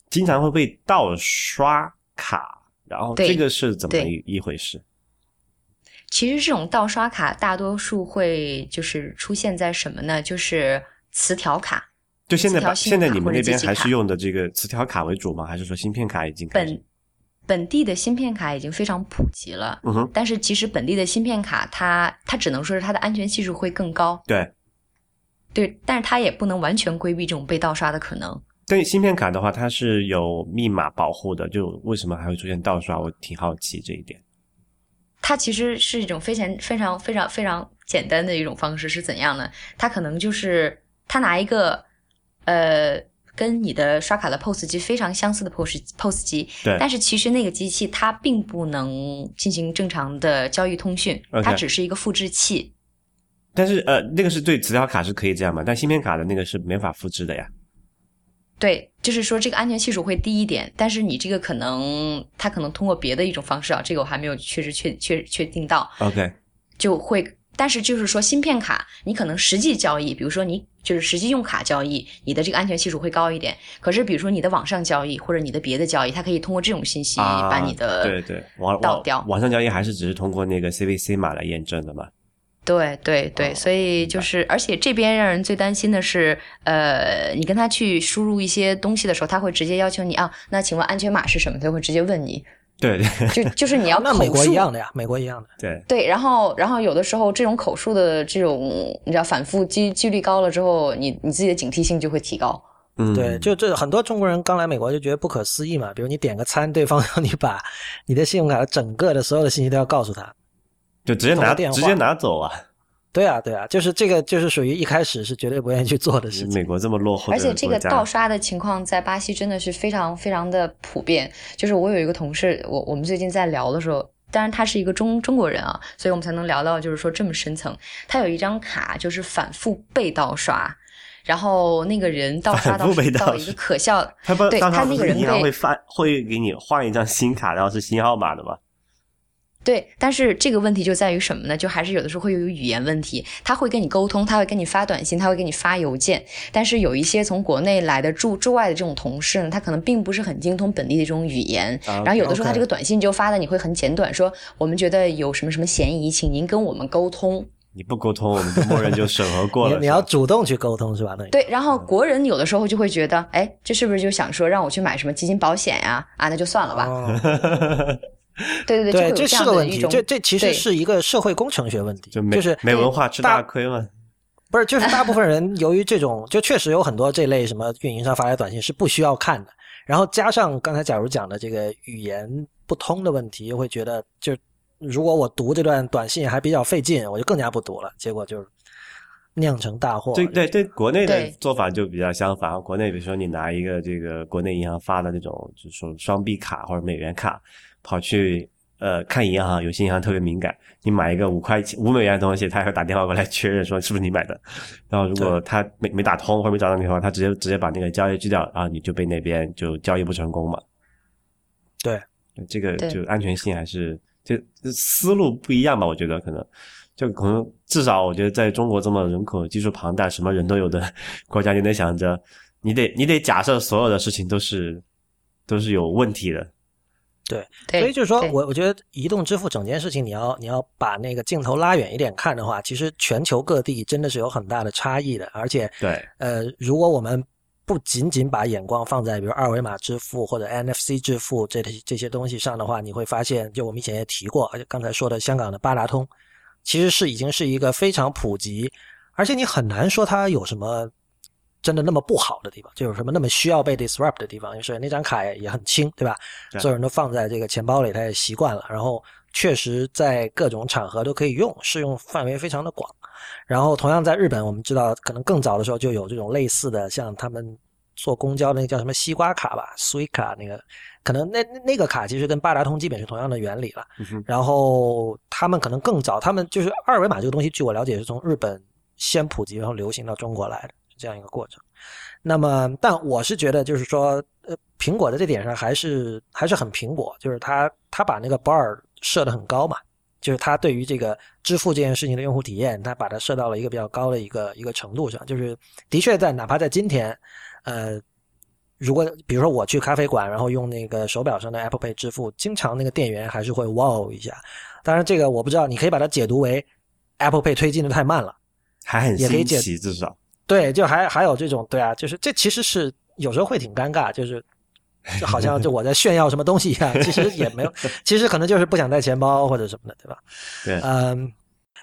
经常会被盗刷卡，然后这个是怎么一一回事？其实这种盗刷卡大多数会就是出现在什么呢？就是磁条卡。就现在现在你们那边还是用的这个磁条卡为主吗？还是说芯片卡已经开始本本地的芯片卡已经非常普及了，嗯哼，但是其实本地的芯片卡它它只能说是它的安全系数会更高，对。对，但是它也不能完全规避这种被盗刷的可能。对芯片卡的话，它是有密码保护的，就为什么还会出现盗刷？我挺好奇这一点。它其实是一种非常非常非常非常简单的一种方式，是怎样呢？它可能就是他拿一个呃。跟你的刷卡的 POS 机非常相似的 POS POS 机，对，但是其实那个机器它并不能进行正常的交易通讯，它只是一个复制器。但是呃，那个是对磁条卡是可以这样嘛？但芯片卡的那个是没法复制的呀。对，就是说这个安全系数会低一点，但是你这个可能它可能通过别的一种方式啊，这个我还没有确实确确确定到。OK，就会。但是就是说，芯片卡你可能实际交易，比如说你就是实际用卡交易，你的这个安全系数会高一点。可是比如说你的网上交易或者你的别的交易，它可以通过这种信息把你的对对网倒掉。网上交易还是只是通过那个 CVC 码来验证的嘛？对对对，所以就是，而且这边让人最担心的是，呃，你跟他去输入一些东西的时候，他会直接要求你啊，那请问安全码是什么？他会直接问你。对对，(laughs) 就就是你要那美国一样的呀，美国一样的。对对，然后然后有的时候这种口述的这种，你知道反复几几率高了之后，你你自己的警惕性就会提高。嗯，对，就这很多中国人刚来美国就觉得不可思议嘛，比如你点个餐，对方 (laughs) 让你把你的信用卡整个的所有的信息都要告诉他，就直接拿直接拿走啊。对啊，对啊，就是这个，就是属于一开始是绝对不愿意去做的事情。美国这么落后，而且这个盗刷的情况在巴西真的是非常非常的普遍。就是我有一个同事，我我们最近在聊的时候，当然他是一个中中国人啊，所以我们才能聊到就是说这么深层。他有一张卡就是反复被盗刷，然后那个人盗刷到到一个可笑，他不对他那个人银行会发会给你换一张新卡，然后是新号码的吗？对，但是这个问题就在于什么呢？就还是有的时候会有语言问题，他会跟你沟通，他会跟你发短信，他会给你发邮件。但是有一些从国内来的驻驻外的这种同事呢，他可能并不是很精通本地的这种语言。然后有的时候他这个短信就发的你会很简短，说我们觉得有什么什么嫌疑，请您跟我们沟通。你不沟通，我们就默认就审核过了。(laughs) 你要主动去沟通是吧？对，然后国人有的时候就会觉得，哎，这是不是就想说让我去买什么基金保险呀？啊，那就算了吧。(laughs) 对 (laughs) 对对，这是个问题。这这其实是一个社会工程学问题，就是没文化吃大亏嘛。不是，就是大部分人由于这种，就确实有很多这类什么运营商发来短信是不需要看的，然后加上刚才假如讲的这个语言不通的问题，又会觉得就如果我读这段短信还比较费劲，我就更加不读了，结果就是酿成大祸。对对对，国内的做法就比较相反。国内比如说你拿一个这个国内银行发的那种，就是说双币卡或者美元卡。跑去呃看银行，有些银行特别敏感，你买一个五块钱五美元的东西，他会打电话过来确认说是不是你买的。然后如果他没没打通或者没找到你的话，他直接直接把那个交易拒掉，然后你就被那边就交易不成功嘛。对，这个就安全性还是就思路不一样吧？我觉得可能就可能至少我觉得在中国这么人口基数庞大、什么人都有的国家，你得想着你得你得假设所有的事情都是都是有问题的。对，所以就是说我我觉得移动支付整件事情，你要你要把那个镜头拉远一点看的话，其实全球各地真的是有很大的差异的。而且，对，呃，如果我们不仅仅把眼光放在比如二维码支付或者 NFC 支付这这些东西上的话，你会发现，就我们以前也提过，而且刚才说的香港的八达通，其实是已经是一个非常普及，而且你很难说它有什么。真的那么不好的地方，就有什么那么需要被 disrupt 的地方？就是那张卡也很轻，对吧？所有人都放在这个钱包里，他也习惯了。然后确实在各种场合都可以用，适用范围非常的广。然后同样在日本，我们知道可能更早的时候就有这种类似的，像他们坐公交那个叫什么西瓜卡吧，Suica 那个，可能那那个卡其实跟八达通基本是同样的原理了。然后他们可能更早，他们就是二维码这个东西，据我了解是从日本先普及，然后流行到中国来的。这样一个过程，那么，但我是觉得，就是说，呃，苹果在这点上还是还是很苹果，就是它它把那个 bar 设的很高嘛，就是它对于这个支付这件事情的用户体验，它把它设到了一个比较高的一个一个程度上，就是的确在哪怕在今天，呃，如果比如说我去咖啡馆，然后用那个手表上的 Apple Pay 支付，经常那个店员还是会 wow 一下，当然这个我不知道，你可以把它解读为 Apple Pay 推进的太慢了，还很新奇，至少。对，就还还有这种，对啊，就是这其实是有时候会挺尴尬，就是就好像就我在炫耀什么东西一样，其实也没有，其实可能就是不想带钱包或者什么的，对吧？对，嗯，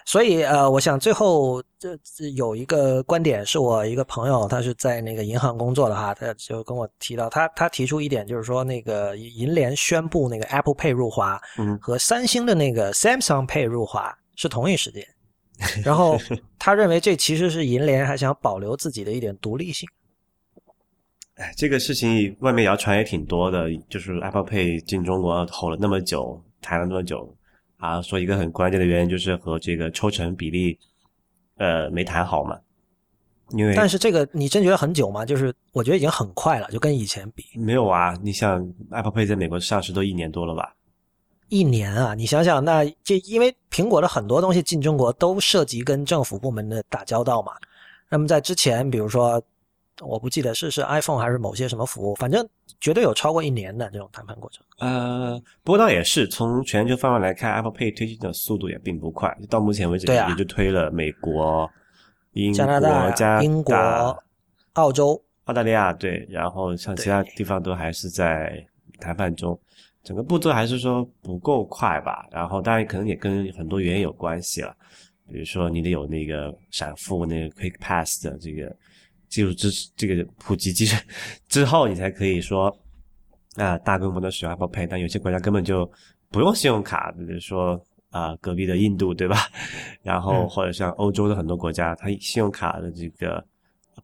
所以呃，我想最后这有一个观点，是我一个朋友，他是在那个银行工作的哈，他就跟我提到，他他提出一点，就是说那个银联宣布那个 Apple Pay 入华，嗯，和三星的那个 Samsung Pay 入华是同一时间。(laughs) 然后他认为这其实是银联还想保留自己的一点独立性，哎，这个事情外面谣传也挺多的，就是 Apple Pay 进中国吼了那么久，谈了那么久，啊，说一个很关键的原因就是和这个抽成比例，呃，没谈好嘛。因为但是这个你真觉得很久吗？就是我觉得已经很快了，就跟以前比，没有啊，你想 Apple Pay 在美国上市都一年多了吧？一年啊，你想想，那这因为苹果的很多东西进中国都涉及跟政府部门的打交道嘛。那么在之前，比如说，我不记得是是 iPhone 还是某些什么服务，反正绝对有超过一年的这种谈判过程。呃，不过倒也是，从全球范围来看，Apple Pay 推进的速度也并不快，到目前为止也就推了美国、英国、加拿大、加英国、澳洲，澳大利亚，对，然后像其他地方都还是在谈判中，整个步骤还是说不够快吧。然后当然可能也跟很多原因有关系了，比如说你得有那个闪付那个 Quick Pass 的这个技术支持，这个普及机制之后，你才可以说啊大规模的使用 Apple Pay。但有些国家根本就不用信用卡，比如说啊隔壁的印度，对吧？(laughs) 然后嗯或者像欧洲的很多国家，它信用卡的这个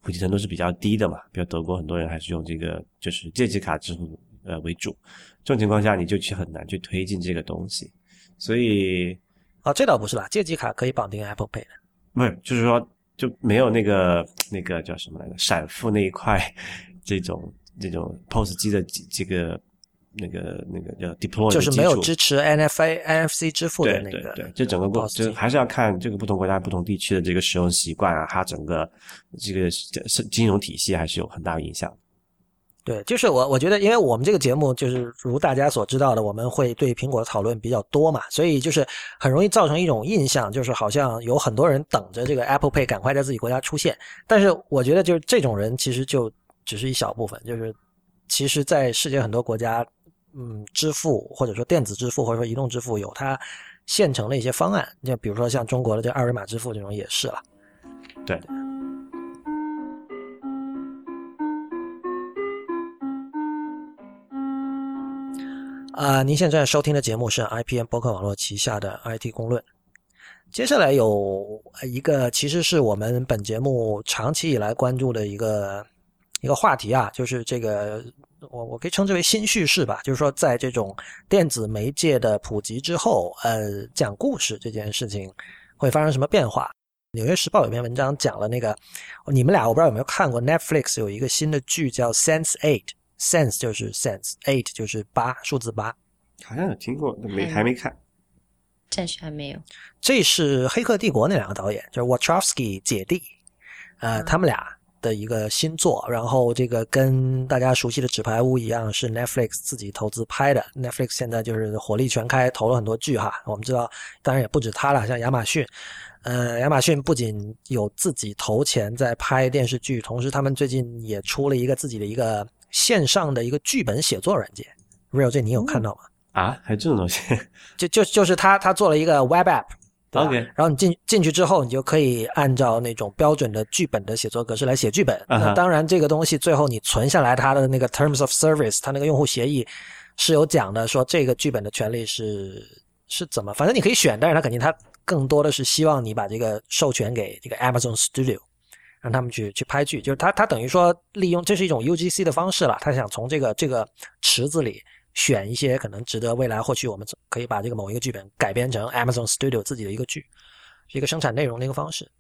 普及程度是比较低的嘛，比如德国很多人还是用这个就是借记卡支付呃为主，这种情况下你就去很难去推进这个东西，所以啊，这倒不是啦，借记卡可以绑定 Apple Pay 的。不是就是说就没有那个那个叫什么来着闪付那一块这种这种 POS 机的这这个那个那个叫 deploy 就是没有支持 NFA、NFC 支付的对那个。对对，这整个过就还是要看这个不同国家、不同地区的这个使用习惯啊，它整个这个是金融体系还是有很大影响。对，就是我我觉得，因为我们这个节目就是如大家所知道的，我们会对苹果的讨论比较多嘛，所以就是很容易造成一种印象，就是好像有很多人等着这个 Apple Pay 赶快在自己国家出现。但是我觉得，就是这种人其实就只是一小部分，就是其实，在世界很多国家，嗯，支付或者说电子支付或者说移动支付有它现成的一些方案，就比如说像中国的这二维码支付这种也是了。对。啊、您现在收听的节目是 IPM 博客网络旗下的 IT 公论。接下来有一个其实是我们本节目长期以来关注的一个一个话题啊，就是这个我我可以称之为新叙事吧，就是说在这种电子媒介的普及之后，呃，讲故事这件事情会发生什么变化？《纽约时报》有篇文章讲了那个，你们俩我不知道有没有看过 Netflix 有一个新的剧叫《Sense Eight》，Sense 就是 Sense，Eight 就是八，数字八。好像有听过，没嗯还没看。暂时还没有。这是《黑客帝国》那两个导演，就是 Wachowski 姐弟，呃，嗯他们俩的一个新作。然后这个跟大家熟悉的《纸牌屋》一样，是 Netflix 自己投资拍的。Netflix 现在就是火力全开，投了很多剧哈。我们知道，当然也不止他了，像亚马逊，呃，亚马逊不仅有自己投钱在拍电视剧，同时他们最近也出了一个自己的一个线上的一个剧本写作软件。Real，这你有看到吗？啊，还有这种东西 (laughs) 就就就是他他做了一个 Web App。对然后你进进去之后，你就可以按照那种标准的剧本的写作格式来写剧本。那当然，这个东西最后你存下来，它的那个 Terms of Service，它那个用户协议是有讲的，说这个剧本的权利是是怎么，反正你可以选，但是它肯定它更多的是希望你把这个授权给这个 Amazon Studio，让他们去去拍剧，就是他他等于说利用这是一种 UGC 的方式了，他想从这个这个池子里。选一些可能值得未来或许我们可以把这个某一个剧本改编成 Amazon Studio 自己的一个剧，一个生产内容的一个方式。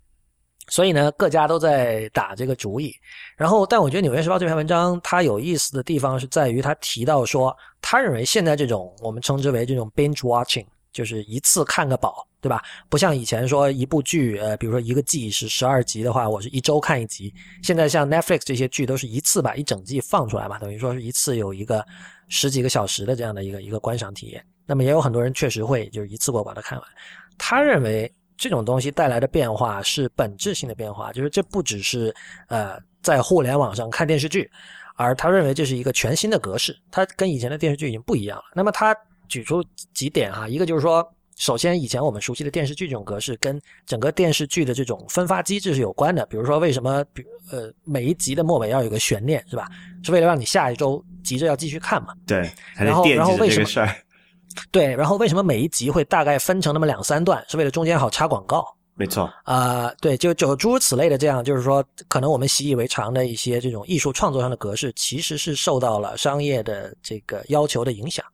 所以呢，各家都在打这个主意。然后，但我觉得《纽约时报》这篇文章它有意思的地方是在于，他提到说，他认为现在这种我们称之为这种 binge watching，就是一次看个饱，对吧？不像以前说一部剧，呃，比如说一个季是十二集的话，我是一周看一集。现在像 Netflix 这些剧都是一次把一整季放出来嘛，等于说是一次有一个十几个小时的这样的一个一个观赏体验。那么也有很多人确实会就是一次过把它看完。他认为这种东西带来的变化是本质性的变化，就是这不只是呃在互联网上看电视剧，而他认为这是一个全新的格式，它跟以前的电视剧已经不一样了。那么他举出几点哈，一个就是说，首先以前我们熟悉的电视剧这种格式跟整个电视剧的这种分发机制是有关的，比如说为什么比呃每一集的末尾要有个悬念是吧？是为了让你下一周急着要继续看嘛？对，还然后然后为什么。(laughs) 对，然后为什么每一集会大概分成那么两三段？是为了中间好插广告，没错，啊、对，就就诸如此类的这样，就是说，可能我们习以为常的一些这种艺术创作上的格式，其实是受到了商业的这个要求的影响。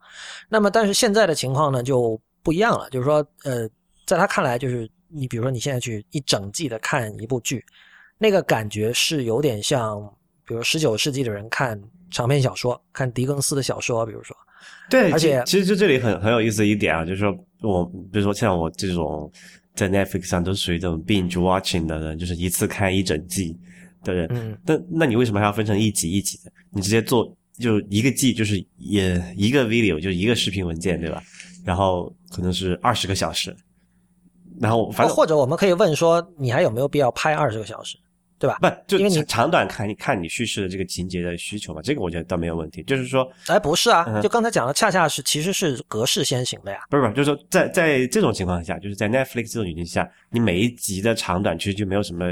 那么，但是现在的情况呢就不一样了，就是说，呃，在他看来，就是你比如说你现在去一整季的看一部剧，那个感觉是有点像，比如十九世纪的人看长篇小说，看狄更斯的小说，比如说，对，而且其其实就这里很很有意思的一点啊，就是说我比如说像我这种在 Netflix 上都是属于这种 binge watching 的人，就是一次看一整季的人。嗯，那那你为什么还要分成一集一集的？你直接做就一个季，就是也一个 video，就一个视频文件，对吧？然后可能是二十个小时，然后反正或者我们可以问说，你还有没有必要拍二十个小时，对吧？不就因为你长长短看你看你叙事的这个情节的需求嘛，这个我觉得倒没有问题。就是说，哎，不是啊，嗯就刚才讲的，恰恰是其实是格式先行的呀。不是不是，就是说在在这种情况下，就是在 Netflix 这种语境下，你每一集的长短其实就没有什么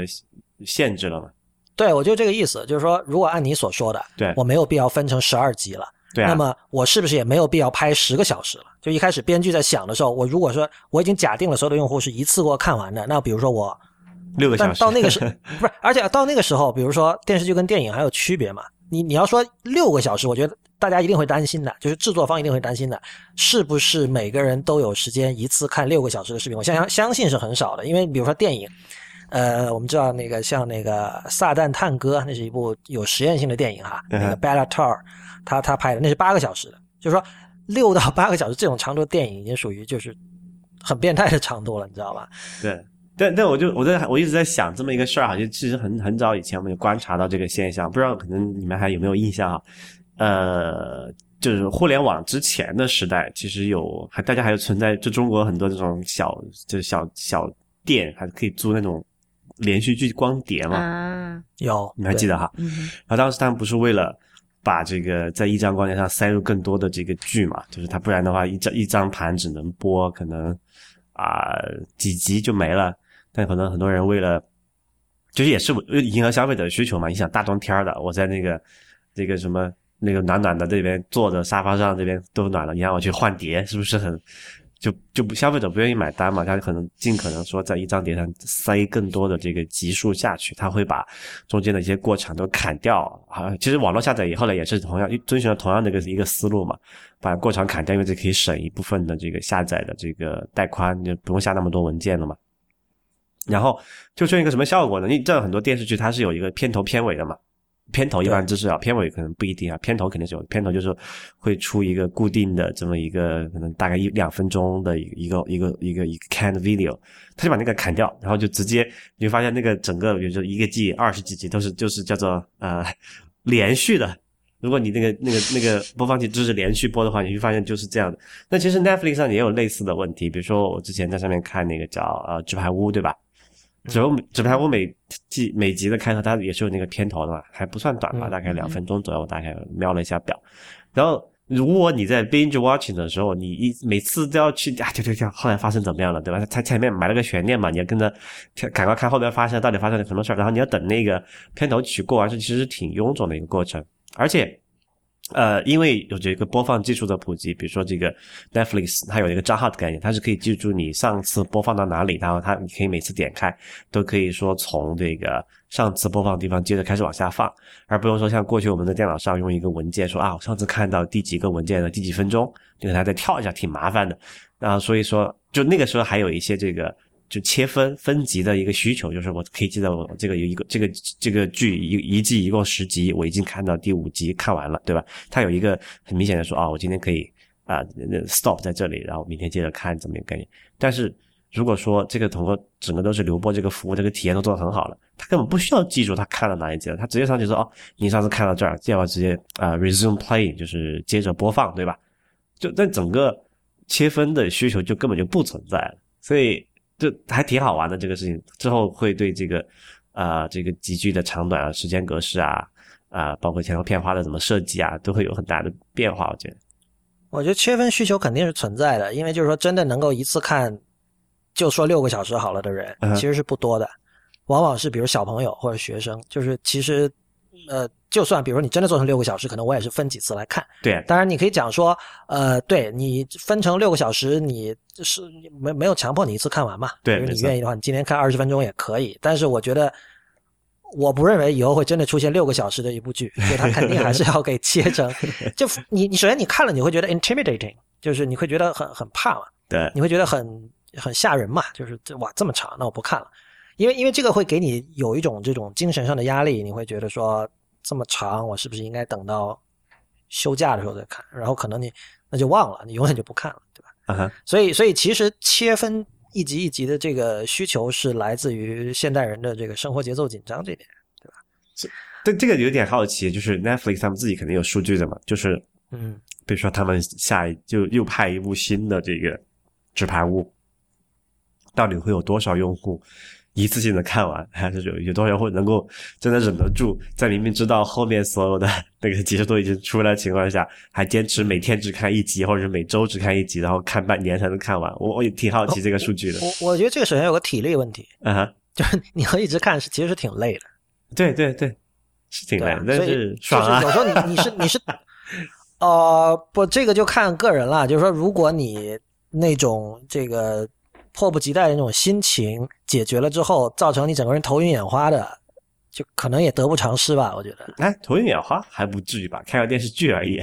限制了嘛。对，我就这个意思，就是说，如果按你所说的，对我没有必要分成十二集了，对啊，那么我是不是也没有必要拍十个小时了？就一开始编剧在想的时候，我如果说我已经假定了所有的用户是一次过看完的，那比如说我，但六个小时到那个时 (laughs) 不是，而且到那个时候，比如说电视剧跟电影还有区别嘛？你你要说六个小时，我觉得大家一定会担心的，就是制作方一定会担心的，是不是每个人都有时间一次看六个小时的视频？我相相相信是很少的，因为比如说电影，呃，我们知道那个像那个《撒旦探戈》，那是一部有实验性的电影哈，嗯那个 Bellator 他他拍的那是八个小时的，就是说六到八个小时这种长度的电影已经属于就是很变态的长度了，你知道吧？对，但但我就我在我一直在想这么一个事儿哈，就其实很很早以前我们就观察到这个现象，不知道可能你们还有没有印象啊？呃，就是互联网之前的时代，其实有还大家还有存在，就中国很多这种小就是小小店，还可以租那种连续剧光碟嘛，啊，有，你还记得哈？嗯，然后当时他们不是为了把这个在一张光碟上塞入更多的这个剧嘛，就是它不然的话一张一张盘只能播可能啊、几集就没了。但可能很多人为了就是也是迎合消费者的需求嘛，你想大冬天的，我在那个这个什么那个暖暖的这边坐着沙发上这边都暖了，你让我去换碟，是不是很就就不消费者不愿意买单嘛？他可能尽可能说在一张碟上塞更多的这个集数下去，他会把中间的一些过场都砍掉啊。其实网络下载以后呢，也是同样遵循了同样的一个一个思路嘛，把过场砍掉，因为这可以省一部分的这个下载的这个带宽，就不用下那么多文件了嘛。然后就出现一个什么效果呢？你知道很多电视剧它是有一个片头片尾的嘛？片头一般就是啊，片尾可能不一定啊。片头肯定是有，片头就是会出一个固定的这么一个可能大概一两分钟的一个一个一个一个 canned video，他就把那个砍掉，然后就直接你会发现那个整个比如说一个季二十几集都是就是叫做呃连续的。如果你那个那个那个播放器支持连续播的话，你会发现就是这样的。那其实 Netflix 上也有类似的问题，比如说我之前在上面看那个叫呃《纸牌屋》，对吧？纸牌屋纸牌屋每季每集的开头它也是有那个片头的嘛，还不算短吧，嗯大概两分钟左右，我大概瞄了一下表。然后如果你在 binge watching 的时候，你一每次都要去啊，对对对，后来发生怎么样了，对吧？它前面埋了个悬念嘛，你要跟着看赶快看后面发生到底发生了什么事儿，然后你要等那个片头曲过完，是其实是挺臃肿的一个过程，而且。呃，因为有这个播放技术的普及，比如说这个 Netflix，它有一个账号的概念，它是可以记住你上次播放到哪里，然后它你可以每次点开，都可以说从这个上次播放的地方接着开始往下放，而不用说像过去我们在电脑上用一个文件说啊，我上次看到第几个文件的第几分钟，你给它再跳一下，挺麻烦的。然后所以说，就那个时候还有一些这个。就切分分级的一个需求，就是我可以记得我这个有一个这个这个剧一一季一共十集，我已经看到第五集看完了，对吧？它有一个很明显的说啊、我今天可以啊、那 stop 在这里，然后明天接着看怎么一个概念。但是如果说这个整个整个都是流播这个服务，这个体验都做得很好了，他根本不需要记住他看了哪一集了，他直接上去说哦，你上次看到这儿，这样直接啊、resume playing，就是接着播放，对吧？就在整个切分的需求就根本就不存在了，所以。就还挺好玩的这个事情，之后会对这个，啊这个集剧的长短啊、时间格式啊，啊、包括前后片花的怎么设计啊，都会有很大的变化。我觉得，我觉得切分需求肯定是存在的，因为就是说真的能够一次看，就说六个小时好了的人嗯，其实是不多的，往往是比如小朋友或者学生，就是其实呃就算比如你真的做成六个小时，可能我也是分几次来看。对，当然你可以讲说，呃，对你分成六个小时，你是没没有强迫你一次看完嘛？对没错你愿意的话，你今天看二十分钟也可以。但是我觉得，我不认为以后会真的出现六个小时的一部剧，所以它肯定还是要给切成。(laughs) 就你你首先你看了你会觉得 intimidating，就是你会觉得很很怕嘛，对，你会觉得很很吓人嘛，就是这哇这么长，那我不看了，因为因为这个会给你有一种这种精神上的压力，你会觉得说这么长，我是不是应该等到休假的时候再看？然后可能你那就忘了，你永远就不看了，对吧？所以所以其实切分一集一集的这个需求是来自于现代人的这个生活节奏紧张这点。对吧这这个有点好奇，就是 Netflix 他们自己肯定有数据的嘛，就是嗯，比如说他们下一就又拍一部新的这个纸牌屋，到底会有多少用户一次性的看完，(laughs) 还是有有多少人会能够真的忍得住，在明明知道后面所有的那个集数都已经出来的情况下，还坚持每天只看一集，或者是每周只看一集，然后看半年才能看完？我我也挺好奇这个数据的。我我觉得这个首先有个体力问题，嗯哼，就是你要一直看是其实是挺累的。对对对，是挺累但是爽啊就是有！时候你你是你是，(laughs) 呃，不，这个就看个人了。就是说，如果你那种这个迫不及待的那种心情解决了之后，造成你整个人头晕眼花的，就可能也得不偿失吧。我觉得，哎，头晕眼花还不至于吧？看个电视剧而已。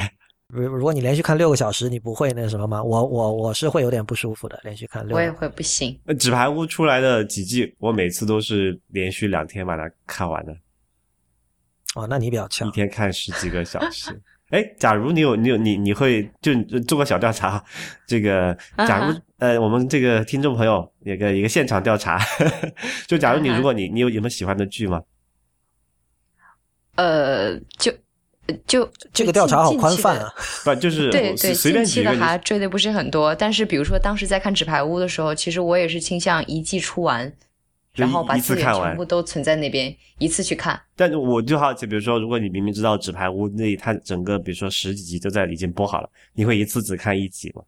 如如果你连续看六个小时，你不会那什么吗？我我我是会有点不舒服的，连续看六个。我也会不行。那纸牌屋出来的几季，我每次都是连续两天把它看完的，哦，那你比较强一。天看十几个小时。哎，假如你有你有你你会就做个小调查，(laughs) 这个假如、啊呃我们这个听众朋友有个一个现场调查，(laughs) 就假如你如果你你有有没有喜欢的剧吗？呃，就就这个调查好宽泛啊！不就是对对，随随便近期的还追的不是很多，但是比如说当时在看《纸牌屋》的时候，其实我也是倾向一季出完，然后把一次资源看完全部都存在那边，一次去看。但是我就好奇，比如说，如果你明明知道《纸牌屋》那它整个，比如说十几集都在已经播好了，你会一次只看一集吗？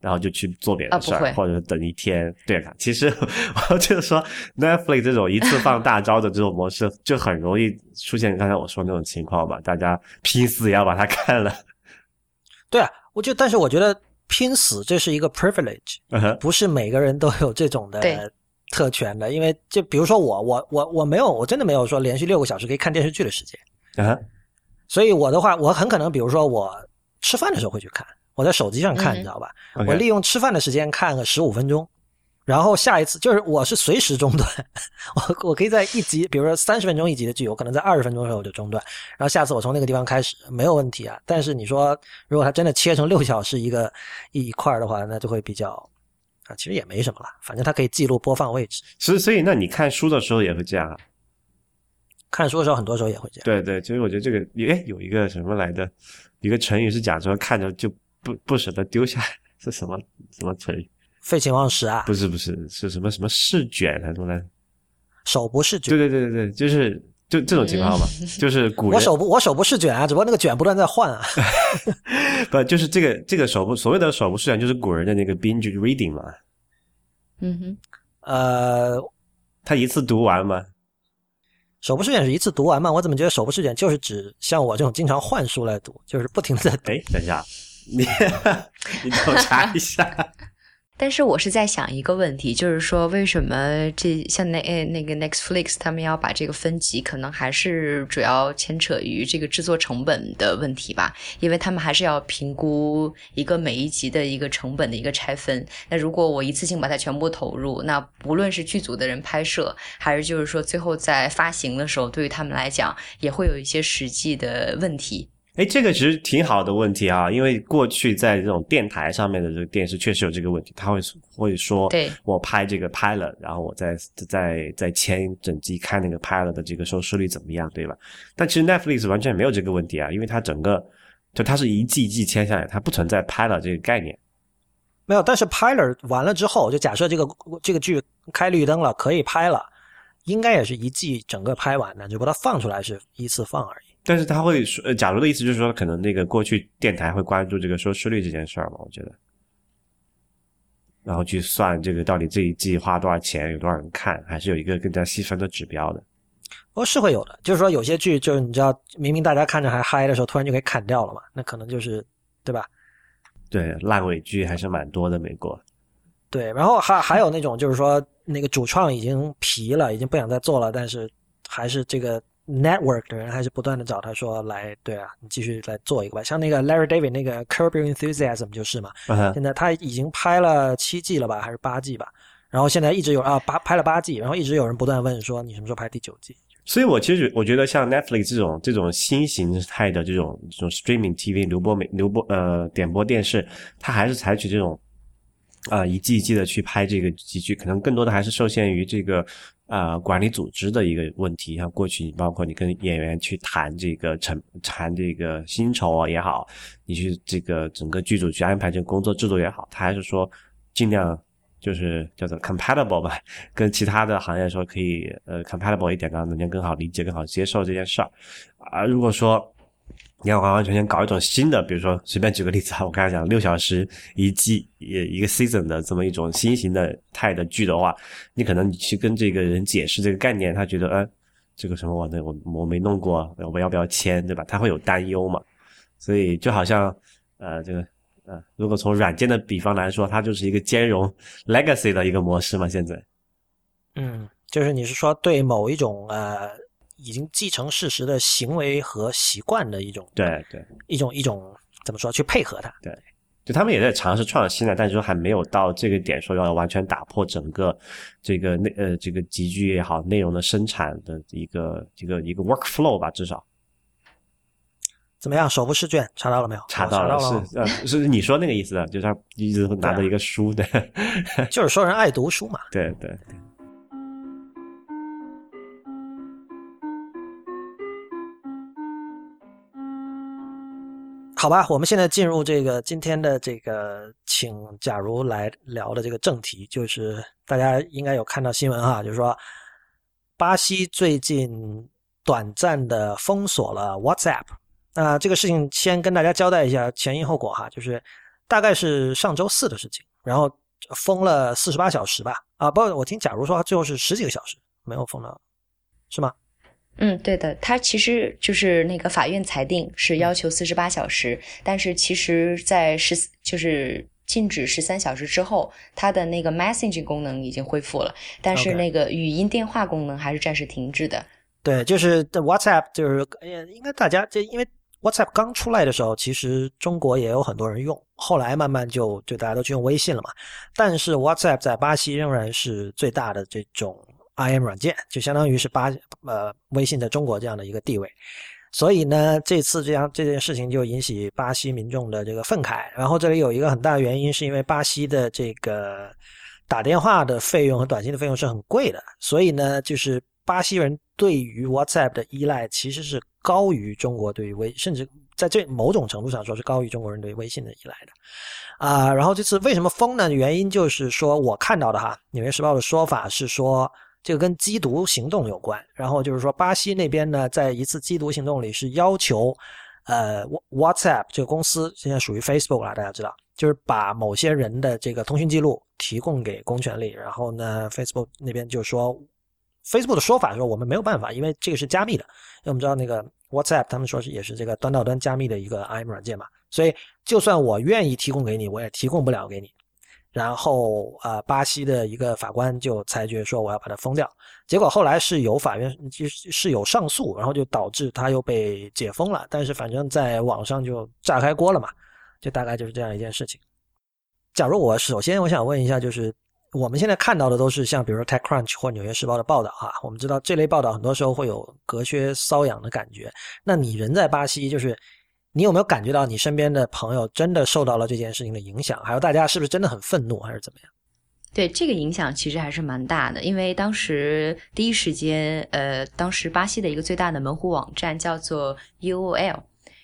然后就去做别的事儿，啊或者等一天对看。其实 (laughs) 我就是说，Netflix 这种一次放大招的这种模式，就很容易出现刚才我说那种情况吧，大家拼死也要把它看了。对啊，我就但是我觉得拼死这是一个 privilege，不是每个人都有这种对的特权的，因为就比如说我，我我我没有，我真的没有说连续六个小时可以看电视剧的时间，啊，所以我的话，我很可能比如说我吃饭的时候会去看，我在手机上看，嗯你知道吧？我利用吃饭的时间看个十五分钟。然后下一次就是我是随时中断，我 (laughs) 我可以在一集，比如说三十分钟一集的剧，我可能在二十分钟的时候我就中断，然后下次我从那个地方开始没有问题啊。但是你说如果它真的切成六小时一个一块儿的话，那就会比较啊，其实也没什么了，反正它可以记录播放位置。所以所以那你看书的时候也会这样啊？看书的时候很多时候也会这样。对对，其实我觉得这个哎有一个什么来的，一个成语是讲说看着就不不舍得丢下，是什么什么成语？废寝忘食啊，不是不是是什么什么试卷还是什么来着？手不释卷对。对对对对，就是就这种情况嘛，就是古人我手不我手不释卷啊，只不过那个卷不断在换啊。(laughs) 不就是这个这个手不所谓的手不释卷，就是古人的那个 binge reading 嘛，嗯哼，呃，他一次读完吗。手不释卷是一次读完吗？我怎么觉得手不释卷就是指像我这种经常换书来读，就是不停的在读。哎，等一下，你 (laughs) 你给我查一下。但是我是在想一个问题，就是说为什么这像那呃那个 Netflix 他们要把这个分级，可能还是主要牵扯于这个制作成本的问题吧，因为他们还是要评估一个每一集的一个成本的一个拆分。那如果我一次性把它全部投入，那不论是剧组的人拍摄，还是就是说最后在发行的时候，对于他们来讲也会有一些实际的问题。哎，这个其实挺好的问题啊，因为过去在这种电台上面的这个电视确实有这个问题，他会会说，对我拍这个拍了，然后我再再再签整集看那个拍了的这个收视率怎么样，对吧？但其实 Netflix 完全没有这个问题啊，因为它整个就它是一季一季签下来，它不存在拍了这个概念。没有，但是 pilot 完了之后，就假设这个这个剧开绿灯了，可以拍了，应该也是一季整个拍完的，只不过它放出来是依次放而已。但是他会说，呃，假如的意思就是说，可能那个过去电台会关注这个收视率这件事儿嘛，我觉得，然后去算这个到底这一季花多少钱，有多少人看，还是有一个更加细分的指标的。哦是会有的，就是说有些剧，就是你知道，明明大家看着还嗨的时候，突然就给砍掉了嘛，那可能就是对吧？对，烂尾剧还是蛮多的，美国。对，然后还还有那种就是说，那个主创已经疲了，已经不想再做了，但是还是这个 network 的人还是不断的找他说来，对啊，你继续来做一个吧。像那个 Larry David 那个 Curb Your Enthusiasm 就是嘛，现在他已经拍了七季了吧，还是八季吧？然后现在一直有啊八拍了八季，然后一直有人不断问说你什么时候拍第九季？所以我其实我觉得像 Netflix 这种这种新形态的这种这种 Streaming TV 流播美流播呃点播电视，它还是采取这种。啊，一季一季的去拍这个剧剧，可能更多的还是受限于这个啊管理组织的一个问题。像过去，你包括你跟演员去谈这个成谈这个薪酬也好，你去这个整个剧组去安排这个工作制度也好，他还是说尽量就是叫做 compatible 吧，跟其他的行业说可以呃 compatible 一点，让人家更好理解、更好接受这件事儿。啊，如果说。你要完完全全搞一种新的，比如说随便举个例子啊，我刚才讲六小时一季一一个 season 的这么一种新型的态的剧的话，你可能你去跟这个人解释这个概念，他觉得，嗯，这个什么我那我我没弄过，我要不要签，对吧？他会有担忧嘛。所以就好像，呃，这个，呃，如果从软件的比方来说，它就是一个兼容 legacy 的一个模式嘛。现在，嗯，就是你是说对某一种呃。已经继承事实的行为和习惯的一种，对对，一种一种怎么说去配合它？对，就他们也在尝试创新的，但是说还没有到这个点，说要完全打破整个这个内呃这个集聚也好，内容的生产的一个一个一个 workflow 吧，至少怎么样？手不释卷查到了没有？查到了，是呃是你说那个意思的，就是他一直拿着一个书的，(laughs) 就是说人爱读书嘛。对对。好吧，我们现在进入这个今天的这个，请假如来聊的这个正题，就是大家应该有看到新闻哈，就是说巴西最近短暂的封锁了 WhatsApp。那这个事情先跟大家交代一下前因后果哈，就是大概是上周四的事情，然后封了四十八小时吧。啊，不，我听假如说最后是十几个小时没有封了，是吗？嗯，对的，他其实就是那个法院裁定是要求四十八小时，但是其实，在十就是禁止十三小时之后，它的那个 messaging 功能已经恢复了，但是那个语音电话功能还是暂时停滞的。对，就是 WhatsApp，就是应该大家这因为 WhatsApp 刚出来的时候，其实中国也有很多人用，后来慢慢就就大家都去用微信了嘛。但是 WhatsApp 在巴西仍然是最大的这种。IM 软件就相当于是巴呃微信在中国这样的一个地位，所以呢，这次这样这件事情就引起巴西民众的这个愤慨。然后这里有一个很大的原因，是因为巴西的这个打电话的费用和短信的费用是很贵的，所以呢，就是巴西人对于 WhatsApp 的依赖其实是高于中国对于微，甚至在这某种程度上说是高于中国人对微信的依赖的。啊，然后这次为什么封呢？原因就是说我看到的哈，《纽约时报》的说法是说。这个跟缉毒行动有关，然后就是说，巴西那边呢，在一次缉毒行动里是要求，呃，WhatsApp 这个公司现在属于 Facebook 了，大家知道，就是把某些人的这个通讯记录提供给公权力，然后呢，Facebook 那边就说，Facebook 的说法说我们没有办法，因为这个是加密的，因为我们知道那个 WhatsApp 他们说是也是这个端到端加密的一个 IM 软件嘛，所以就算我愿意提供给你，我也提供不了给你。然后啊，巴西的一个法官就裁决说我要把它封掉。结果后来是有法院就是有上诉，然后就导致他又被解封了。但是反正在网上就炸开锅了嘛，就大概就是这样一件事情。假如我首先我想问一下，就是我们现在看到的都是像比如 TechCrunch 或纽约时报的报道哈，我们知道这类报道很多时候会有隔靴搔痒的感觉。那你人在巴西就是。你有没有感觉到你身边的朋友真的受到了这件事情的影响？还有大家是不是真的很愤怒，还是怎么样？对这个影响其实还是蛮大的，因为当时第一时间，呃，当时巴西的一个最大的门户网站叫做 UOL，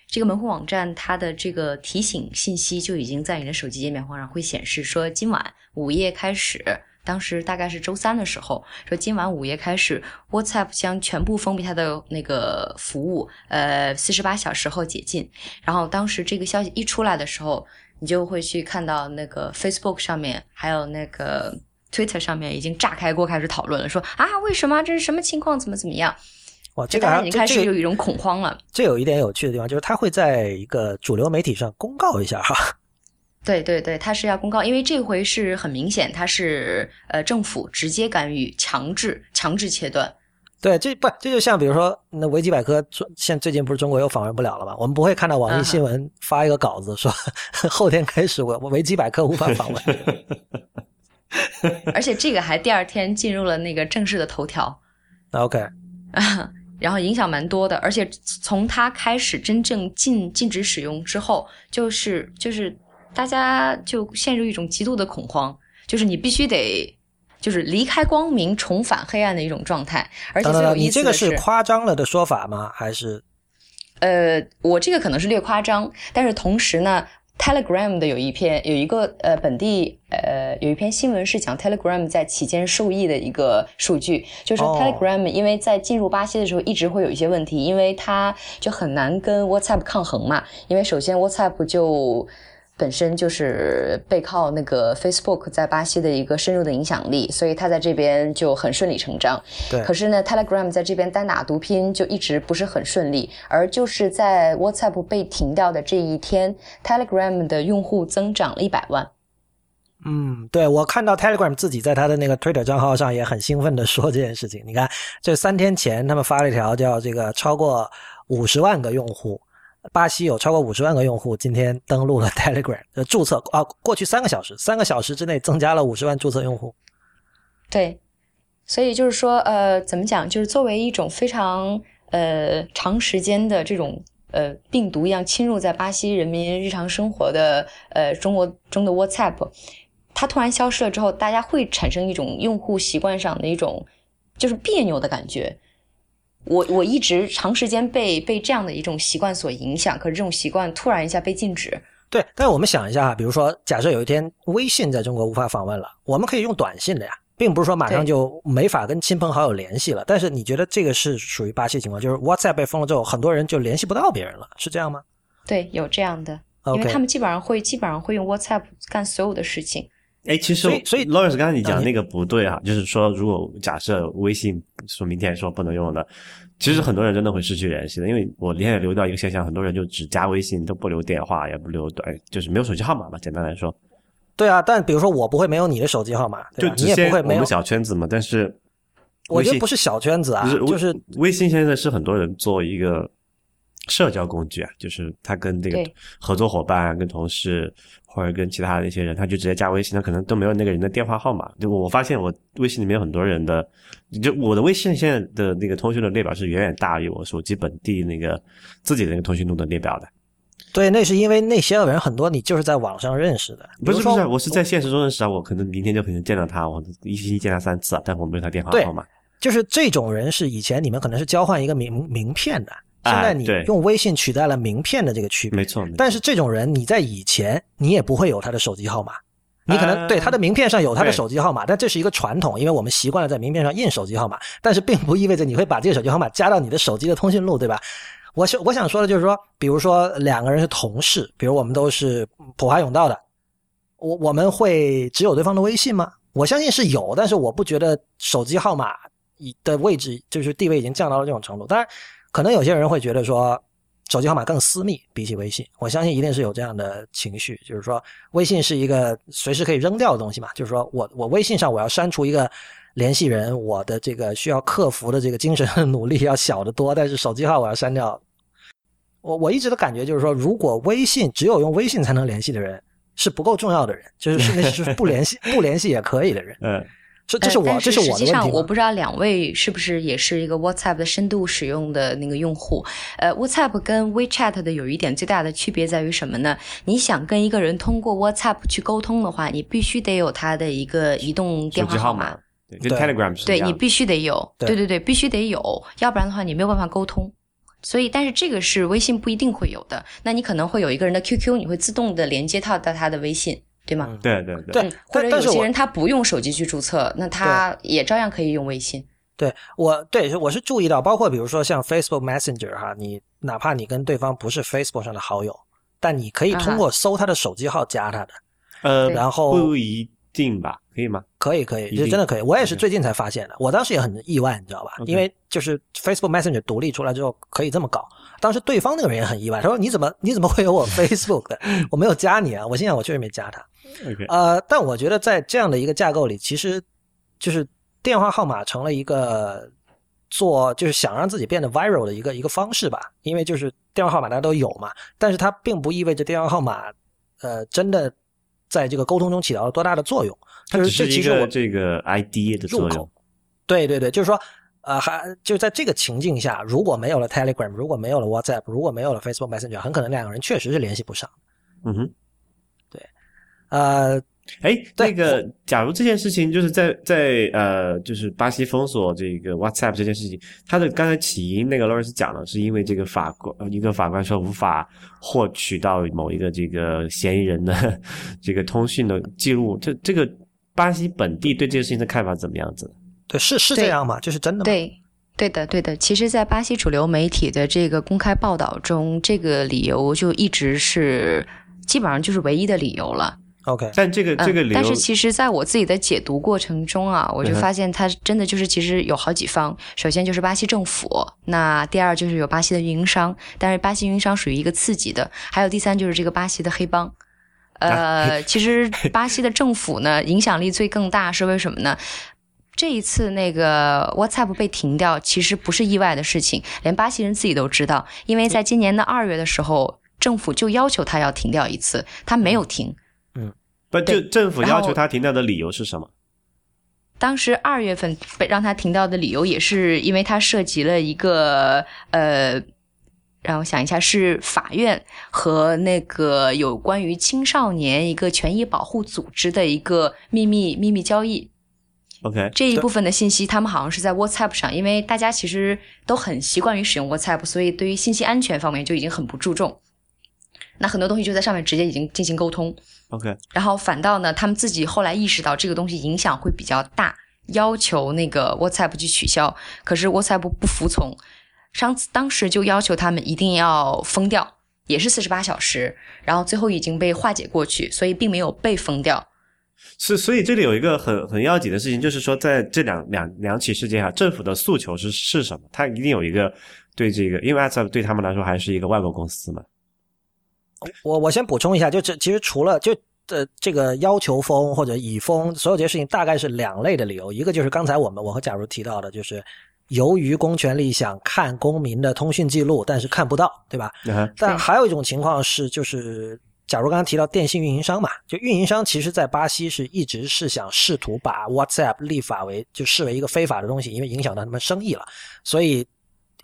这个门户网站它的这个提醒信息就已经在你的手机界面上会显示说，今晚午夜开始。当时大概是周三的时候，说今晚午夜开始，WhatsApp 将全部封闭它的那个服务，呃，四十八小时后解禁。然后当时这个消息一出来的时候，你就会去看到那个 Facebook 上面，还有那个 Twitter 上面已经炸开锅开始讨论了，说啊，为什么这是什么情况，怎么怎么样？哇，这个已经开始这个有一种恐慌了。这有一点有趣的地方，就是他会在一个主流媒体上公告一下哈。对对对，他是要公告，因为这回是很明显，他是呃政府直接干预，强制强制切断。对，这不这就像比如说，那维基百科中现最近不是中国又访问不了了吗？我们不会看到网易新闻发一个稿子说、(laughs) 后天开始我我维基百科无法访问。而且这个还第二天进入了那个正式的头条，OK，(laughs) 然后影响蛮多的。而且从它开始真正禁禁止使用之后，就是就是大家就陷入一种极度的恐慌，就是你必须得。就是离开光明，重返黑暗的一种状态，而且你这个是，夸张了的说法吗？还是呃，我这个可能是略夸张，但是同时呢，Telegram 的有一篇有一个呃本地呃有一篇新闻是讲 Telegram 在期间受益的一个数据，就是 Telegram 因为在进入巴西的时候一直会有一些问题，因为它就很难跟 WhatsApp 抗衡嘛，因为首先 WhatsApp 就。本身就是背靠那个 Facebook 在巴西的一个深入的影响力，所以他在这边就很顺理成章。对可是呢，Telegram 在这边单打独拼就一直不是很顺利，而就是在 WhatsApp 被停掉的这一天，Telegram 的用户增长了一百万。嗯，对我看到 Telegram 自己在他的那个 Twitter 账号上也很兴奋的说这件事情。你看，这三天前他们发了一条叫这个超过五十万个用户，巴西有超过五十万个用户今天登录了 (laughs) Telegram 呃注册啊，过去三个小时，三个小时之内增加了五十万注册用户。对，所以就是说，呃，怎么讲？就是作为一种非常呃长时间的这种呃病毒一样侵入在巴西人民日常生活的呃中国中的 WhatsApp，它突然消失了之后，大家会产生一种用户习惯上的一种就是别扭的感觉。我我一直长时间被被这样的一种习惯所影响，可是这种习惯突然一下被禁止，对，但是我们想一下，比如说，假设有一天微信在中国无法访问了，我们可以用短信的呀，并不是说马上就没法跟亲朋好友联系了。但是你觉得这个是属于巴西情况，就是 WhatsApp 被封了之后，很多人就联系不到别人了，是这样吗对，有这样的，因为他们基本上会基本上会用 WhatsApp 干所有的事情。哎，其实所以所以 Lawrence 刚才你讲那个不对啊，就是说，如果假设微信说明天说不能用了，其实很多人真的会失去联系的，因为我那天也留到一个现象，很多人就只加微信，都不留电话，也不留短，就是没有手机号码嘛。简单来说，对啊，但比如说我不会没有你的手机号码，对吧？你也不会没有我们。小圈子嘛。但是我觉得不是小圈子啊，就就是微信现在是很多人做一个社交工具啊，就是他跟这个合作伙伴、跟同事或者跟其他的一些人，他就直接加微信，他可能都没有那个人的电话号码。就我发现我微信里面有很多人的，就我的微信现在的那个通讯录列表是远远大于我手机本地那个自己的那个通讯录的列表的。对，那是因为那些人很多你就是在网上认识的，不是不是，我是在现实中认识啊，我可能明天就可能见到他，我一星期见他三次啊，但我没有他电话号码。就是这种人是以前你们可能是交换一个名名片的，现哎在你用微信取代了名片的这个区别。没错，但是这种人，你在以前你也不会有他的手机号码，你可能、呃对他的名片上有他的手机号码，但这是一个传统，因为我们习惯了在名片上印手机号码，但是并不意味着你会把这个手机号码加到你的手机的通讯录，对吧？我是我想说的就是说，比如说两个人是同事，比如我们都是普华永道的，我我们会只有对方的微信吗？我相信是有，但是我不觉得手机号码以的位置就是地位已经降到了这种程度。当然，可能有些人会觉得说手机号码更私密，比起微信，我相信一定是有这样的情绪，就是说微信是一个随时可以扔掉的东西嘛，就是说我我微信上我要删除一个联系人，我的这个需要克服的这个精神努力要小得多，但是手机号我要删掉。我我一直的感觉就是说，如果微信只有用微信才能联系的人是不够重要的人，就是是那是不联系 (laughs) 不联系也可以的人，嗯，这这是我、呃但这我的是实际上。我不知道两位是不是也是一个 WhatsApp 的深度使用的那个用户。呃，WhatsApp 跟 WeChat 的有一点最大的区别在于什么呢？你想跟一个人通过 WhatsApp 去沟通的话，你必须得有他的一个移动电话号码。，对，跟对 Telegram 是对你必须得有，对对对对，必须得有，要不然的话你没有办法沟通。所以，但是这个是微信不一定会有的。那你可能会有一个人的 QQ，你会自动的连接到到他的微信，对吗？嗯对对对，对嗯，或者有些人他不用手机去注册，那他也照样可以用微信。对我对我是注意到，包括比如说像 Facebook Messenger 哈，你哪怕你跟对方不是 Facebook 上的好友，但你可以通过搜他的手机号加他的，呃，对然后不一定吧？可以吗？可以可以，这真的可以。我也是最近才发现的，我当时也很意外，你知道吧因为就是 Facebook Messenger 独立出来之后可以这么搞，当时对方那个人也很意外，他说你怎么你怎么会有我 (laughs) Facebook 的？我没有加你啊！我心想我确实没加他。呃，但我觉得在这样的一个架构里，其实就是电话号码成了一个做就是想让自己变得 viral 的一个一个方式吧。因为就是电话号码大家都有嘛，但是它并不意味着电话号码呃真的在这个沟通中起到了多大的作用。它只是一个这个 ID 的作用入口。对对对，就是说，呃，还就在这个情境下，如果没有了 Telegram，如果没有了 WhatsApp，如果没有了 Facebook Messenger，很可能两个人确实是联系不上。嗯哼，呃，哎，那个，假如这件事情就是在在呃，就是巴西封锁这个 WhatsApp 这件事情，它的刚才起因那个 Lawrence 讲了，是因为这个法官呃一个法官说无法获取到某一个这个嫌疑人的 (laughs) 这个通讯的记录，这这个巴西本地对这件事情的看法怎么样子？对，是是这样吗？这是真的吗？对，对的，对的。其实，在巴西主流媒体的这个公开报道中，这个理由就一直是基本上就是唯一的理由了。，OK，但这个这个理由，嗯但是其实，在我自己的解读过程中啊，我就发现它真的就是其实有好几方。首先就是巴西政府，那第二就是有巴西的运营商，但是巴西运营商属于一个刺激的，还有第三就是这个巴西的黑帮。呃，(laughs) (laughs) 其实巴西的政府呢，(laughs) 影响力最更大是为什么呢？这一次那个 WhatsApp 被停掉，其实不是意外的事情，连巴西人自己都知道，因为在今年的二月的时候，政府就要求他要停掉一次，他没有停。不就政府要求他停掉的理由是什么？当时二月份被让他停掉的理由，也是因为他涉及了一个呃，让我想一下，是法院和那个有关于青少年一个权益保护组织的一个秘密秘密交易。OK，这一部分的信息，他们好像是在 WhatsApp 上，因为大家其实都很习惯于使用 WhatsApp，所以对于信息安全方面就已经很不注重。那很多东西就在上面直接已经进行沟通，OK，然后反倒呢，他们自己后来意识到这个东西影响会比较大，要求那个 WhatsApp 去取消，可是 WhatsApp 不服从，上次当时就要求他们一定要封掉，也是四十八小时，然后最后已经被化解过去，所以并没有被封掉。是，所以这里有一个很很要紧的事情，就是说，在这两两两起事件下，政府的诉求是是什么？他一定有一个对这个，因为 WhatsApp 对他们来说还是一个外国公司嘛。我我先补充一下，就这其实除了就呃这个要求封或者已封，所有这些事情大概是两类的理由，一个就是刚才我们我和假如提到的，就是由于公权力想看公民的通讯记录，但是看不到，对吧？嗯但还有一种情况是，就是假如刚刚提到电信运营商嘛，就运营商其实在巴西是一直是想试图把 WhatsApp 立法为就视为一个非法的东西，因为影响到他们生意了，所以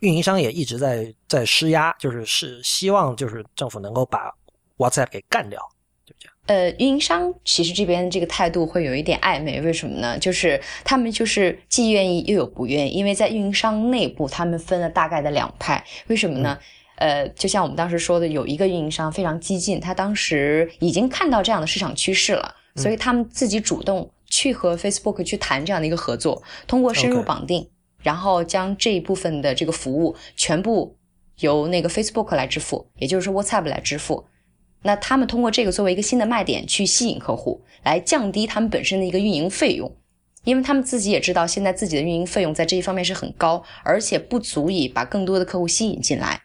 运营商也一直在在施压，就是是希望就是政府能够把 WhatsApp 给干掉，就这样。呃，运营商其实这边这个态度会有一点暧昧，为什么呢？就是他们就是既愿意又有不愿意，因为在运营商内部他们分了大概的两派，为什么呢？呃，就像我们当时说的，有一个运营商非常激进，他当时已经看到这样的市场趋势了，所以他们自己主动去和 Facebook 去谈这样的一个合作，通过深入绑定然后将这一部分的这个服务全部由那个 Facebook 来支付，也就是说 WhatsApp 来支付。那他们通过这个作为一个新的卖点去吸引客户，来降低他们本身的一个运营费用，因为他们自己也知道现在自己的运营费用在这一方面是很高，而且不足以把更多的客户吸引进来。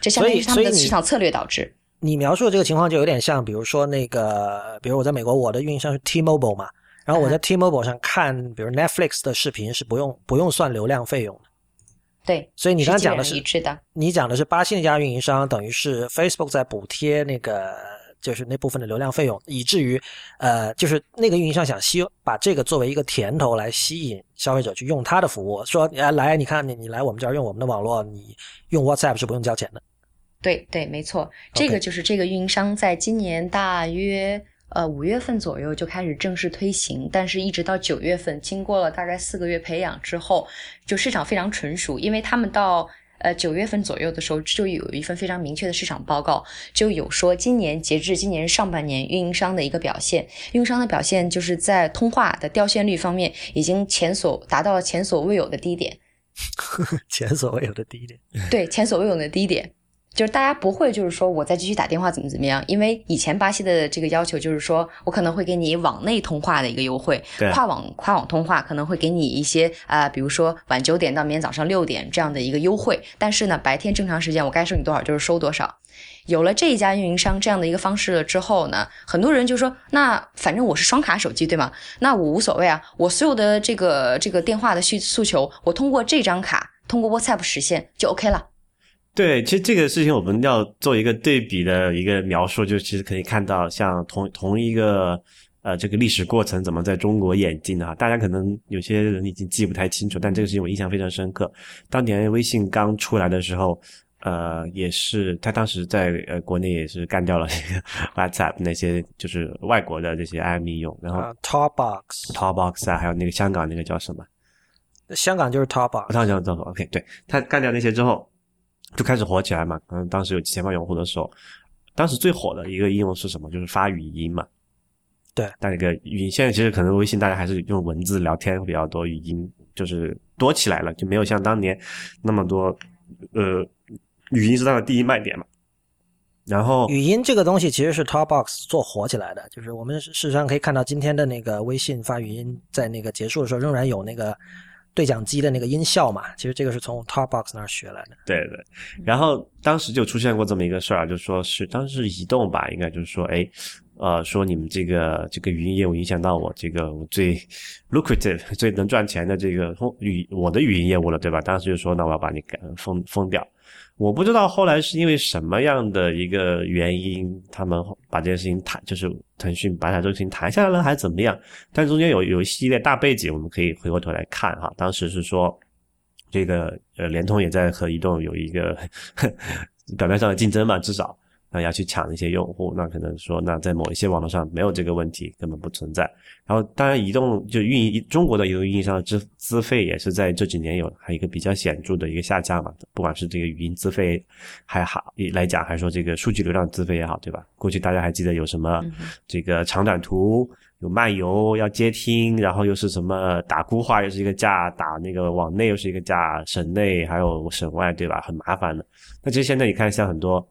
这相当于是他们的市场策略导致。你描述的这个情况就有点像，比如说那个，比如我在美国，我的运营商是 T-Mobile 嘛，然后我在 T-Mobile 上看，比如 Netflix 的视频是不用不用算流量费用的。对，所以你刚刚是基本讲的是上一致的。你讲的是巴西那家运营商，等于是 Facebook 在补贴那个就是那部分的流量费用，以至于呃，就是那个运营商想吸把这个作为一个甜头来吸引消费者去用他的服务，说啊来，你看你你来我们这儿用我们的网络，你用 WhatsApp 是不用交钱的。对对，没错，这个就是这个运营商在今年大约呃五月份左右就开始正式推行，但是一直到九月份，经过了大概四个月培养之后，就市场非常成熟，因为他们到。呃，九月份左右的时候，就有一份非常明确的市场报告，就有说今年截至今年上半年运营商的一个表现，运营商的表现就是在通话的掉线率方面，已经前所达到了前所未有的低点。(laughs) 前所未有的低点。对，前所未有的低点。就是大家不会就是说我再继续打电话怎么怎么样，因为以前巴西的这个要求就是说我可能会给你网内通话的一个优惠，跨网跨网通话可能会给你一些啊，比如说晚九点到明天早上六点这样的一个优惠，但是呢，白天正常时间我该收你多少就是收多少。有了这一家运营商这样的一个方式了之后呢，很多人就说，那反正我是双卡手机对吗？那我无所谓啊，我所有的这个这个电话的需诉求，我通过这张卡，通过 WhatsApp 实现就 OK 了。对，其实这个事情我们要做一个对比的一个描述，就其实可以看到，像同同一个呃这个历史过程怎么在中国演进的哈，大家可能有些人已经记不太清楚，但这个事情我印象非常深刻。当年微信刚出来的时候，呃，也是他当时在呃国内也是干掉了这个 WhatsApp 那些就是外国的这些 IM 用，然后 Talkbox、Talkbox 啊，还有那个香港那个叫什么？香港就是 Talkbox，香港叫 OK，对他干掉那些之后。就开始火起来嘛，嗯，当时有几千万用户的时候，当时最火的一个应用是什么？就是发语音嘛。对，但那个语音现在其实可能微信大家还是用文字聊天比较多，语音就是多起来了，就没有像当年那么多。呃，语音是它的第一卖点嘛。然后，语音这个东西其实是 Talkbox 做火起来的，就是我们事实上可以看到今天的那个微信发语音，在那个结束的时候仍然有那个。对讲机的那个音效嘛，其实这个是从 Talkbox 那儿学来的。对对，然后当时就出现过这么一个事儿啊，就说是当时是移动吧，应该就是说，哎，呃，说你们这个这个语音业务影响到我这个我最 lucrative (laughs) 最能赚钱的这个语我的语音业务了，对吧？当时就说，那我要把你给封封掉。我不知道后来是因为什么样的一个原因，他们把这件事情谈，就是腾讯把这个事情谈下来了，还是怎么样？但中间有有一系列大背景，我们可以回过头来看哈。当时是说，这个呃，联通也在和移动有一个 (laughs) 表面上的竞争嘛，至少。那要去抢一些用户，那可能说，那在某一些网络上没有这个问题，根本不存在。然后，当然，移动就运营中国的移动运营商的资资费也是在这几年有还有一个比较显著的一个下降嘛。不管是这个语音资费还好来讲，还是说这个数据流量资费也好，对吧？过去大家还记得有什么这个长短图有漫游要接听，然后又是什么打固话又是一个价，打那个网内又是一个价，省内还有省外，对吧？很麻烦的。那其实现在你看，像很多。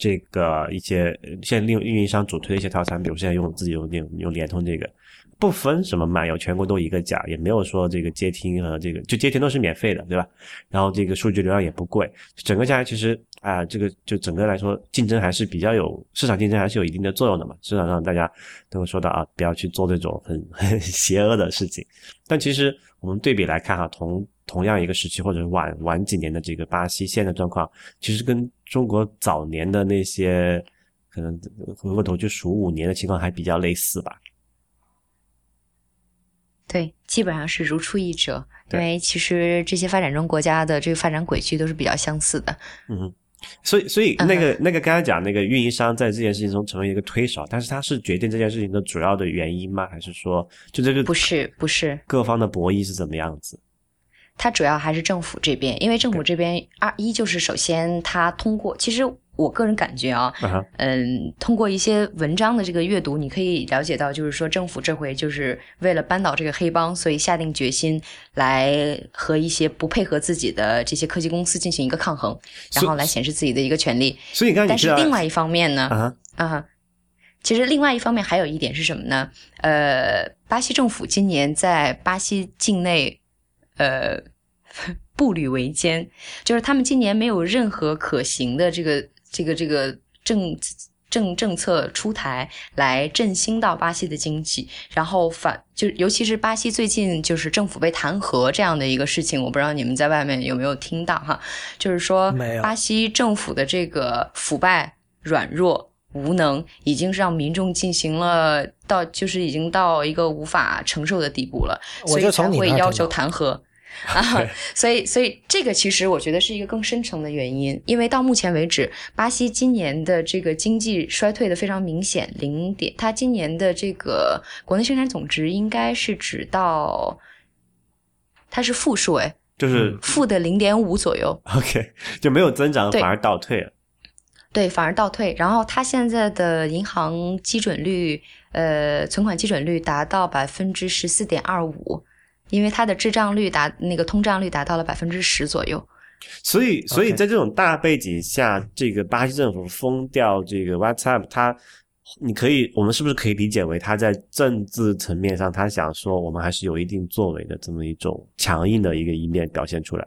这个一些现在利用运营商主推的一些套餐，比如现在用自己用用用联通这个，不分什么漫游，全国都一个价，也没有说这个接听和这个就接听都是免费的，对吧？然后这个数据流量也不贵，整个下来其实啊，这个就整个来说竞争还是比较有市场竞争还是有一定的作用的嘛，市场上大家都会说到啊，不要去做这种很很 (laughs) 邪恶的事情。但其实我们对比来看哈，同同样一个时期或者晚晚几年的这个巴西现在状况，其实跟中国早年的那些可能回过头去数五年的情况还比较类似吧？对，基本上是如出一辙。因为其实这些发展中国家的这个发展轨迹都是比较相似的。嗯，所以所以那个那个刚才讲那个运营商在这件事情中成为一个推手，但是他是决定这件事情的主要的原因吗？还是说就这个不是不是各方的博弈是怎么样子？它主要还是政府这边，因为政府这边二一就是首先它通过，其实我个人感觉啊，嗯，通过一些文章的这个阅读，你可以了解到，就是说政府这回就是为了扳倒这个黑帮，所以下定决心来和一些不配合自己的这些科技公司进行一个抗衡，然后来显示自己的一个权利。所以，但是另外一方面呢，啊，其实另外一方面还有一点是什么呢？呃，巴西政府今年在巴西境内，呃。步履维艰，就是他们今年没有任何可行的这个这个这个政政政策出台来振兴到巴西的经济，然后反就尤其是巴西最近就是政府被弹劾这样的一个事情，我不知道你们在外面有没有听到哈？就是说，巴西政府的这个腐败、软弱、无能，已经是让民众进行了到就是已经到一个无法承受的地步了，所以才会要求弹劾。(laughs) 啊，所以，所以这个其实我觉得是一个更深层的原因，因为到目前为止，巴西今年的这个经济衰退的非常明显，零点，它今年的这个国内生产总值应该是指到，它是负数，哎，就是负的零点五左右，(laughs) OK，就没有增长，反而倒退了，对，反而倒退，然后它现在的银行基准率，呃，存款基准率达到百分之十四点二五。因为它的滞胀率达那个通胀率达到了百分之十左右，所以，所以在这种大背景下，这个巴西政府封掉这个 WhatsApp，它，你可以，我们是不是可以理解为他在政治层面上，他想说我们还是有一定作为的这么一种强硬的一个一面表现出来？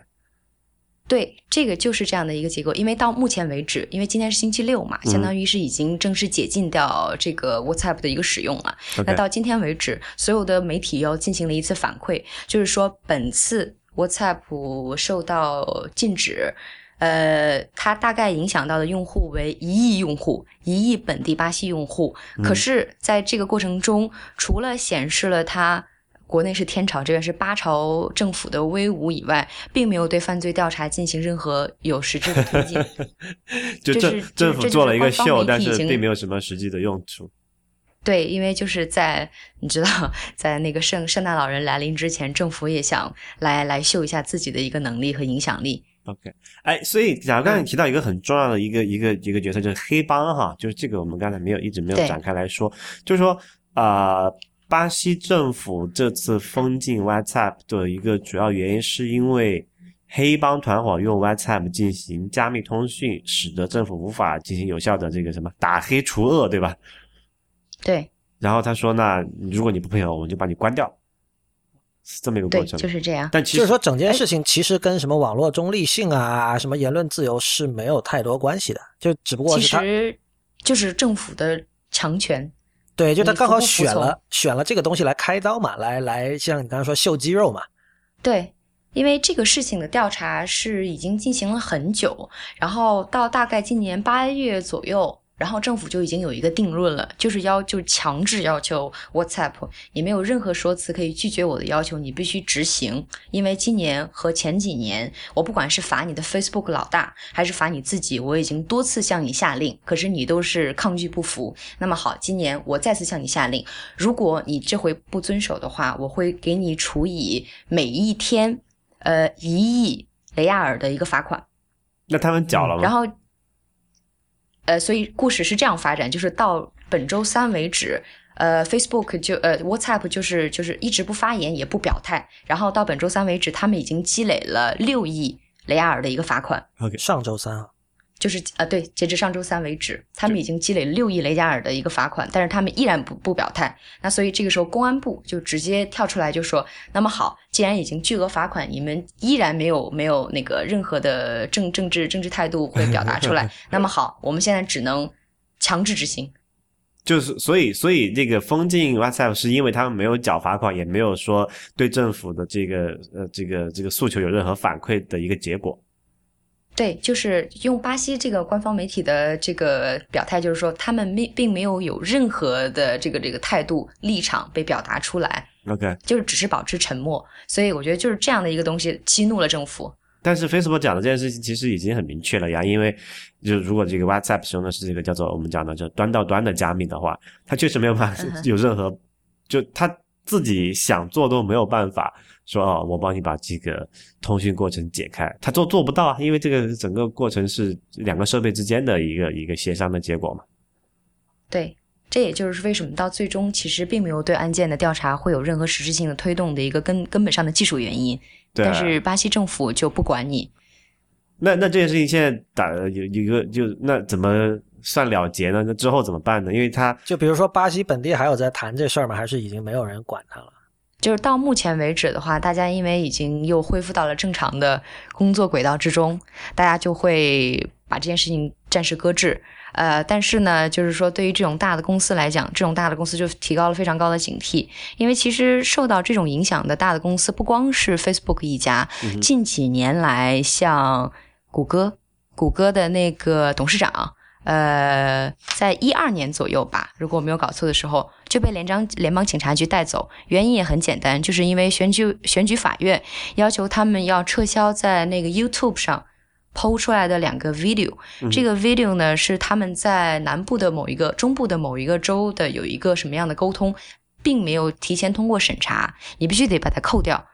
对，这个就是这样的一个结构。因为到目前为止，因为今天是星期六嘛，相当于是已经正式解禁掉这个 WhatsApp 的一个使用了。那到今天为止，所有的媒体又进行了一次反馈，就是说本次 WhatsApp 受到禁止。呃，它大概影响到的用户为一亿用户，一亿本地巴西用户。可是，在这个过程中，除了显示了它国内是天朝，这边是八朝政府的威武以外，并没有对犯罪调查进行任何有实质的推进。(laughs) 就是政府做了一个秀，但是并没有什么实际的用处。对，因为就是在你知道，在那个圣圣诞老人来临之前，政府也想来来秀一下自己的一个能力和影响力。OK，哎，所以假如刚才嗯你提到一个很重要的一个、一个一个角色，就是黑帮哈，就是这个我们刚才没有一直没有展开来说，就是说啊、呃巴西政府这次封禁 WhatsApp 的一个主要原因，是因为黑帮团伙用 WhatsApp 进行加密通讯，使得政府无法进行有效的这个什么打黑除恶，对吧？对然后他说，那如果你不配合，我们就把你关掉，是这么一个过对，程。就是这样。但其实就是说整件事情其实跟什么网络中立性啊、什么言论自由是没有太多关系的，就只不过其是他实就是政府的强权。对，就他刚好选了选了这个东西来开刀嘛，来来像你刚才说秀肌肉嘛，对，因为这个事情的调查是已经进行了很久，然后到大概今年八月左右，然后政府就已经有一个定论了，就是要就强制要求 WhatsApp，你没有任何说辞可以拒绝我的要求，你必须执行。因为今年和前几年，我不管是罚你的 Facebook 老大，还是罚你自己，我已经多次向你下令，可是你都是抗拒不服。那么好，今年我再次向你下令，如果你这回不遵守的话，我会给你处以每一天呃一亿雷亚尔的一个罚款。那他们缴了吗？然后，呃，所以故事是这样发展，就是到本周三为止，呃，Facebook 就呃 WhatsApp 就是就是一直不发言也不表态，然后到本周三为止，他们已经积累了六亿雷亚尔的一个罚款。OK，上周三啊，就是呃，对，截至上周三为止，他们已经积累了六亿雷加尔的一个罚款，但是他们依然不不表态。那所以这个时候，公安部就直接跳出来就说：“那么好，既然已经巨额罚款，你们依然没有没有那个任何的政政治政治态度会表达出来，(laughs) 那么好，我们现在只能强制执行。就是所以所以这个封禁 WhatsApp 是因为他们没有缴罚款，也没有说对政府的这个呃这个这个诉求有任何反馈的一个结果。对，就是用巴西这个官方媒体的这个表态，就是说他们没并没有有任何的这个这个态度立场被表达出来。OK，就是只是保持沉默，所以我觉得就是这样的一个东西激怒了政府。但是 Facebook 讲的这件事情其实已经很明确了呀，因为就如果这个 WhatsApp 使用的是这个叫做我们讲的叫端到端的加密的话，它确实没有办法有任何，就他自己想做都没有办法说哦，我帮你把这个通讯过程解开，他做做不到啊，因为这个整个过程是两个设备之间的一个一个协商的结果嘛。对，这也就是为什么到最终其实并没有对案件的调查会有任何实质性的推动的一个根根本上的技术原因。对啊，但是巴西政府就不管你，那那这件事情现在打有有一个就那怎么算了结呢？那之后怎么办呢？因为他就比如说巴西本地还有在谈这事儿吗？还是已经没有人管他了？就是到目前为止的话，大家因为已经又恢复到了正常的工作轨道之中，大家就会把这件事情暂时搁置。呃，但是呢，就是说对于这种大的公司来讲，这种大的公司就提高了非常高的警惕，因为其实受到这种影响的大的公司不光是 Facebook 一家，近几年来像谷歌，谷歌的那个董事长。呃，在一二年左右吧，如果我没有搞错的时候，就被联邦联邦警察局带走。原因也很简单，就是因为选举选举法院要求他们要撤销在那个 YouTube 上抛出来的两个 video。这个 video 呢是他们在南部的某一个、中部的某一个州的有一个什么样的沟通，并没有提前通过审查，你必须得把它扣掉。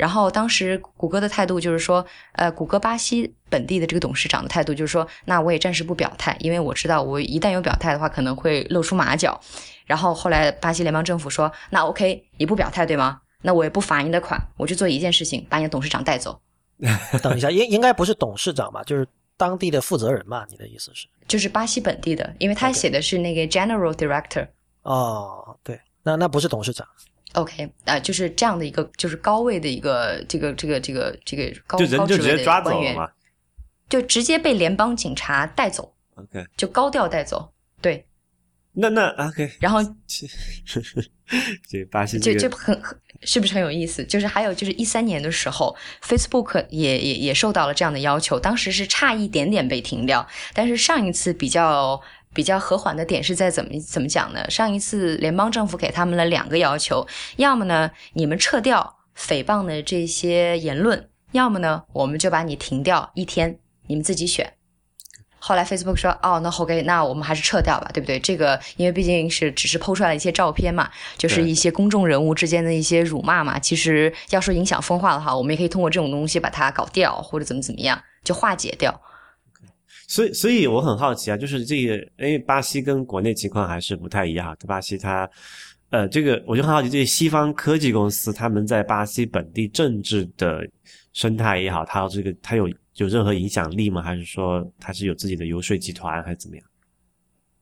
然后当时谷歌的态度就是说，呃，谷歌巴西本地的这个董事长的态度就是说，那我也暂时不表态，因为我知道我一旦有表态的话，可能会露出马脚。然后后来巴西联邦政府说，那 OK，你不表态对吗？那我也不罚你的款，我就做一件事情，把你的董事长带走。(laughs) 等一下，应应该不是董事长吧？就是当地的负责人嘛？你的意思是？就是巴西本地的，因为他写的是那个 General Director。哦，对，那那不是董事长。OK，啊、就是这样的一个，就是高位的一个这个这个这个这个高就人高职位的就直接抓走官员。就直接被联邦警察带走，OK，就高调带走。对，那那 OK，然后 (laughs) 这巴西就这个就很很是不是很有意思？就是还有就是一三年的时候，Facebook 也也也受到了这样的要求，当时是差一点点被停掉，但是上一次比较。比较和缓的点是在怎么怎么讲呢？上一次联邦政府给他们了两个要求，要么呢你们撤掉诽谤的这些言论，要么呢我们就把你停掉一天，你们自己选。后来 Facebook 说，哦，那 OK，那我们还是撤掉吧，对不对？这个因为毕竟是只是抛出来一些照片嘛，就是一些公众人物之间的一些辱骂嘛。其实要说影响风化的话，我们也可以通过这种东西把它搞掉，或者怎么怎么样，就化解掉。所以，所以我很好奇啊，就是这个，因为巴西跟国内情况还是不太一样。巴西它，呃，这个我就很好奇，这些西方科技公司他们在巴西本地政治的生态也好，它这个它有有任何影响力吗？还是说它是有自己的游说集团，还是怎么样？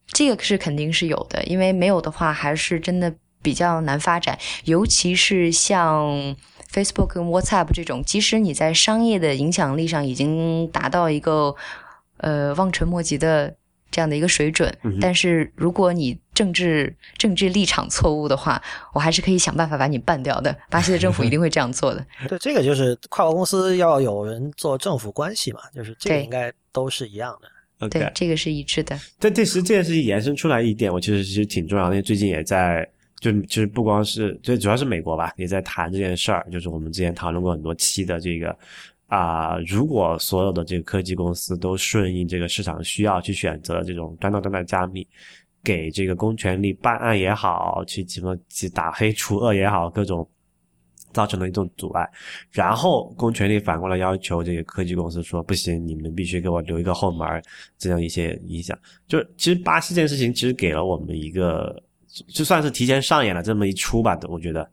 这个是肯定是有的，因为没有的话，还是真的比较难发展。尤其是像 Facebook 跟 WhatsApp 这种，即使你在商业的影响力上已经达到一个呃望尘莫及的这样的一个水准，嗯但是如果你政治政治立场错误的话，我还是可以想办法把你办掉的。巴西的政府一定会这样做的。(laughs) 对，这个就是跨国公司要有人做政府关系嘛，就是这个应该都是一样的。对，这个是一致的。但这实这件事情延伸出来一点，我其实其实挺重要的，因为最近也在，就其实不光是，就主要是美国吧，也在谈这件事儿。就是我们之前讨论过很多期的这个啊、如果所有的这个科技公司都顺应这个市场需要去选择这种端到端的加密，给这个公权力办案也好，去什么去打黑除恶也好，各种。造成了一种阻碍，然后公权力反过来要求这个科技公司说不行，你们必须给我留一个后门，这样一些影响。就其实巴西这件事情，其实给了我们一个，就算是提前上演了这么一出吧，我觉得，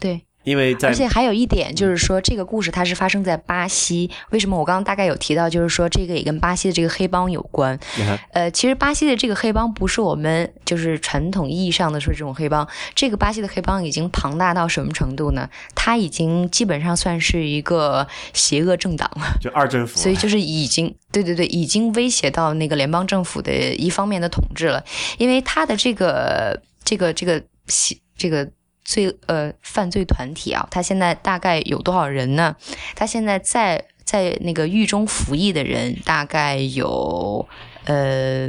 对，因为在而且还有一点就是说，这个故事它是发生在巴西。为什么我刚刚大概有提到，就是说这个也跟巴西的这个黑帮有关。嗯呃，其实巴西的这个黑帮不是我们就是传统意义上的说这种黑帮，这个巴西的黑帮已经庞大到什么程度呢？它已经基本上算是一个邪恶政党了。就二政府，所以就是已经对对对，已经威胁到那个联邦政府的一方面的统治了，因为他的这个这个这个西这个罪呃犯罪团体啊，他现在大概有多少人呢？他现在在在那个狱中服役的人大概有呃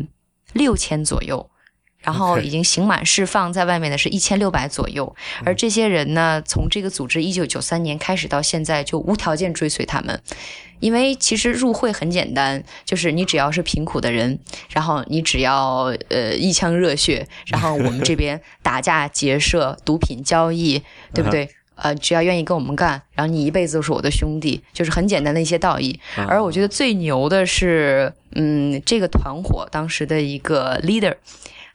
六千左右。然后已经刑满释放在外面的是一千六百左右，而这些人呢，从这个组织一九九三年开始到现在就无条件追随他们，因为其实入会很简单，就是你只要是贫苦的人，然后你只要呃一腔热血，然后我们这边打架劫舍、毒品交易，对不对？呃，只要愿意跟我们干，然后你一辈子都是我的兄弟，就是很简单的一些道义。嗯而我觉得最牛的是，嗯，这个团伙当时的一个 leader。